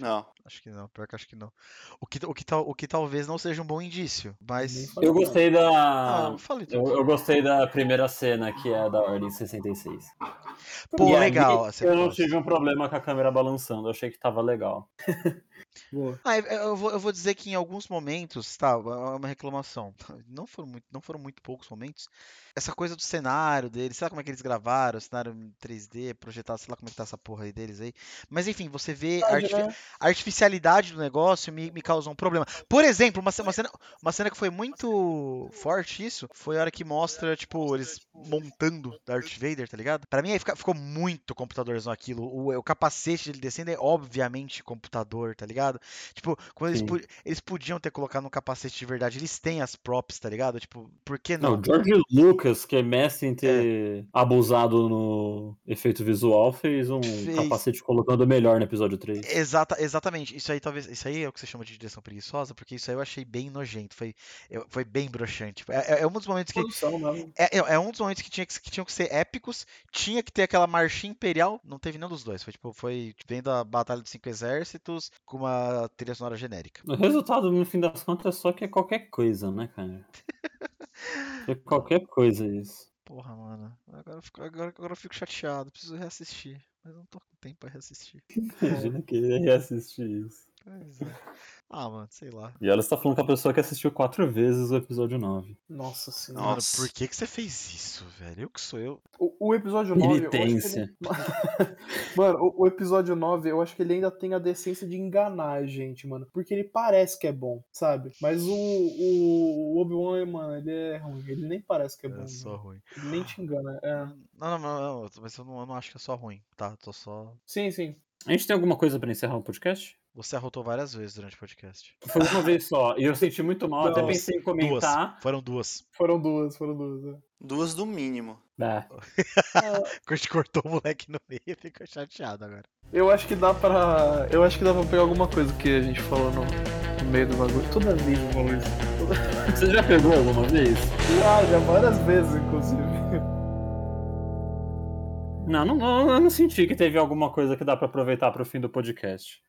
Não. Acho que não, pior que acho que não. O que, o que, tal, o que talvez não seja um bom indício, mas. Eu gostei da. Ah, eu, eu, gostei da primeira cena, que é da Ordem 66. Pô, e legal. eu não tive um problema com a câmera balançando, eu achei que tava legal. [LAUGHS] ah, eu, vou, eu vou dizer que em alguns momentos, tá, é uma reclamação. [LAUGHS] Não foram muito, não foram muito poucos momentos. Essa coisa do cenário deles, sei lá como é que eles gravaram, o cenário 3D, projetado, sei lá como é que tá essa porra aí deles aí. Mas enfim, você vê a, artifi né? a artificialidade do negócio me, me causou um problema. Por exemplo, uma, uma, cena, uma cena que foi muito forte isso, foi a hora que mostra, tipo, eles montando Darth Vader, tá ligado? Pra mim aí fica, ficou muito computadorzão aquilo. O, o capacete dele descendo é obviamente computador, tá ligado? Tipo, quando eles, eles podiam ter colocado um capacete de verdade, eles têm as props, tá ligado? Tipo, por que não? Não, George Lucas, que é mestre em ter é. abusado no efeito visual, fez um fez... capacete colocando melhor no episódio 3. Exata, exatamente. Isso aí talvez. Isso aí é o que você chama de direção preguiçosa, porque isso aí eu achei bem nojento. Foi, foi bem broxante. É, é, é um dos momentos que. É, é, é, um dos momentos que, tinha que, que tinham que ser épicos. Tinha que ter aquela marchinha imperial. Não teve nenhum dos dois. Foi tipo, foi vendo a Batalha dos Cinco Exércitos com uma trilha sonora genérica. O resultado, no fim das contas, é só que é qualquer coisa, né, cara? [LAUGHS] é qualquer coisa isso. Porra, mano. Agora, agora, agora eu fico chateado. Preciso reassistir. Mas não tô com tempo pra reassistir. [LAUGHS] Imagina que ia reassistir isso. Pois é. Ah, mano, sei lá. E ela está falando com a pessoa que assistiu quatro vezes o episódio 9. Nossa senhora. Nossa. por que, que você fez isso, velho? Eu que sou eu. O, o episódio 9. Penitência. Ele... [LAUGHS] mano, o, o, episódio 9, eu acho que ele ainda tem a decência de enganar a gente, mano. Porque ele parece que é bom, sabe? Mas o, o, o Obi-Wan, mano, ele é ruim. Ele nem parece que é, é bom. É só ruim. Ele nem te engana. É. Não, não, não, não, mas eu não, eu não acho que é só ruim, tá? Tô só. Sim, sim. A gente tem alguma coisa para encerrar o podcast? Você arrotou várias vezes durante o podcast. Foi uma vez só. E eu senti muito mal, até pensei em comentar. Duas. Foram duas. Foram duas, foram duas. É. Duas do mínimo. É. [LAUGHS] Quando cortou o moleque no meio, ficou chateado agora. Eu acho que dá pra. Eu acho que dá pra pegar alguma coisa que a gente falou no, no meio do bagulho. Toda vez eu falo isso. Toda... Você já pegou alguma vez? Já, já várias vezes, inclusive. Não, não, eu não senti que teve alguma coisa que dá para aproveitar para o fim do podcast.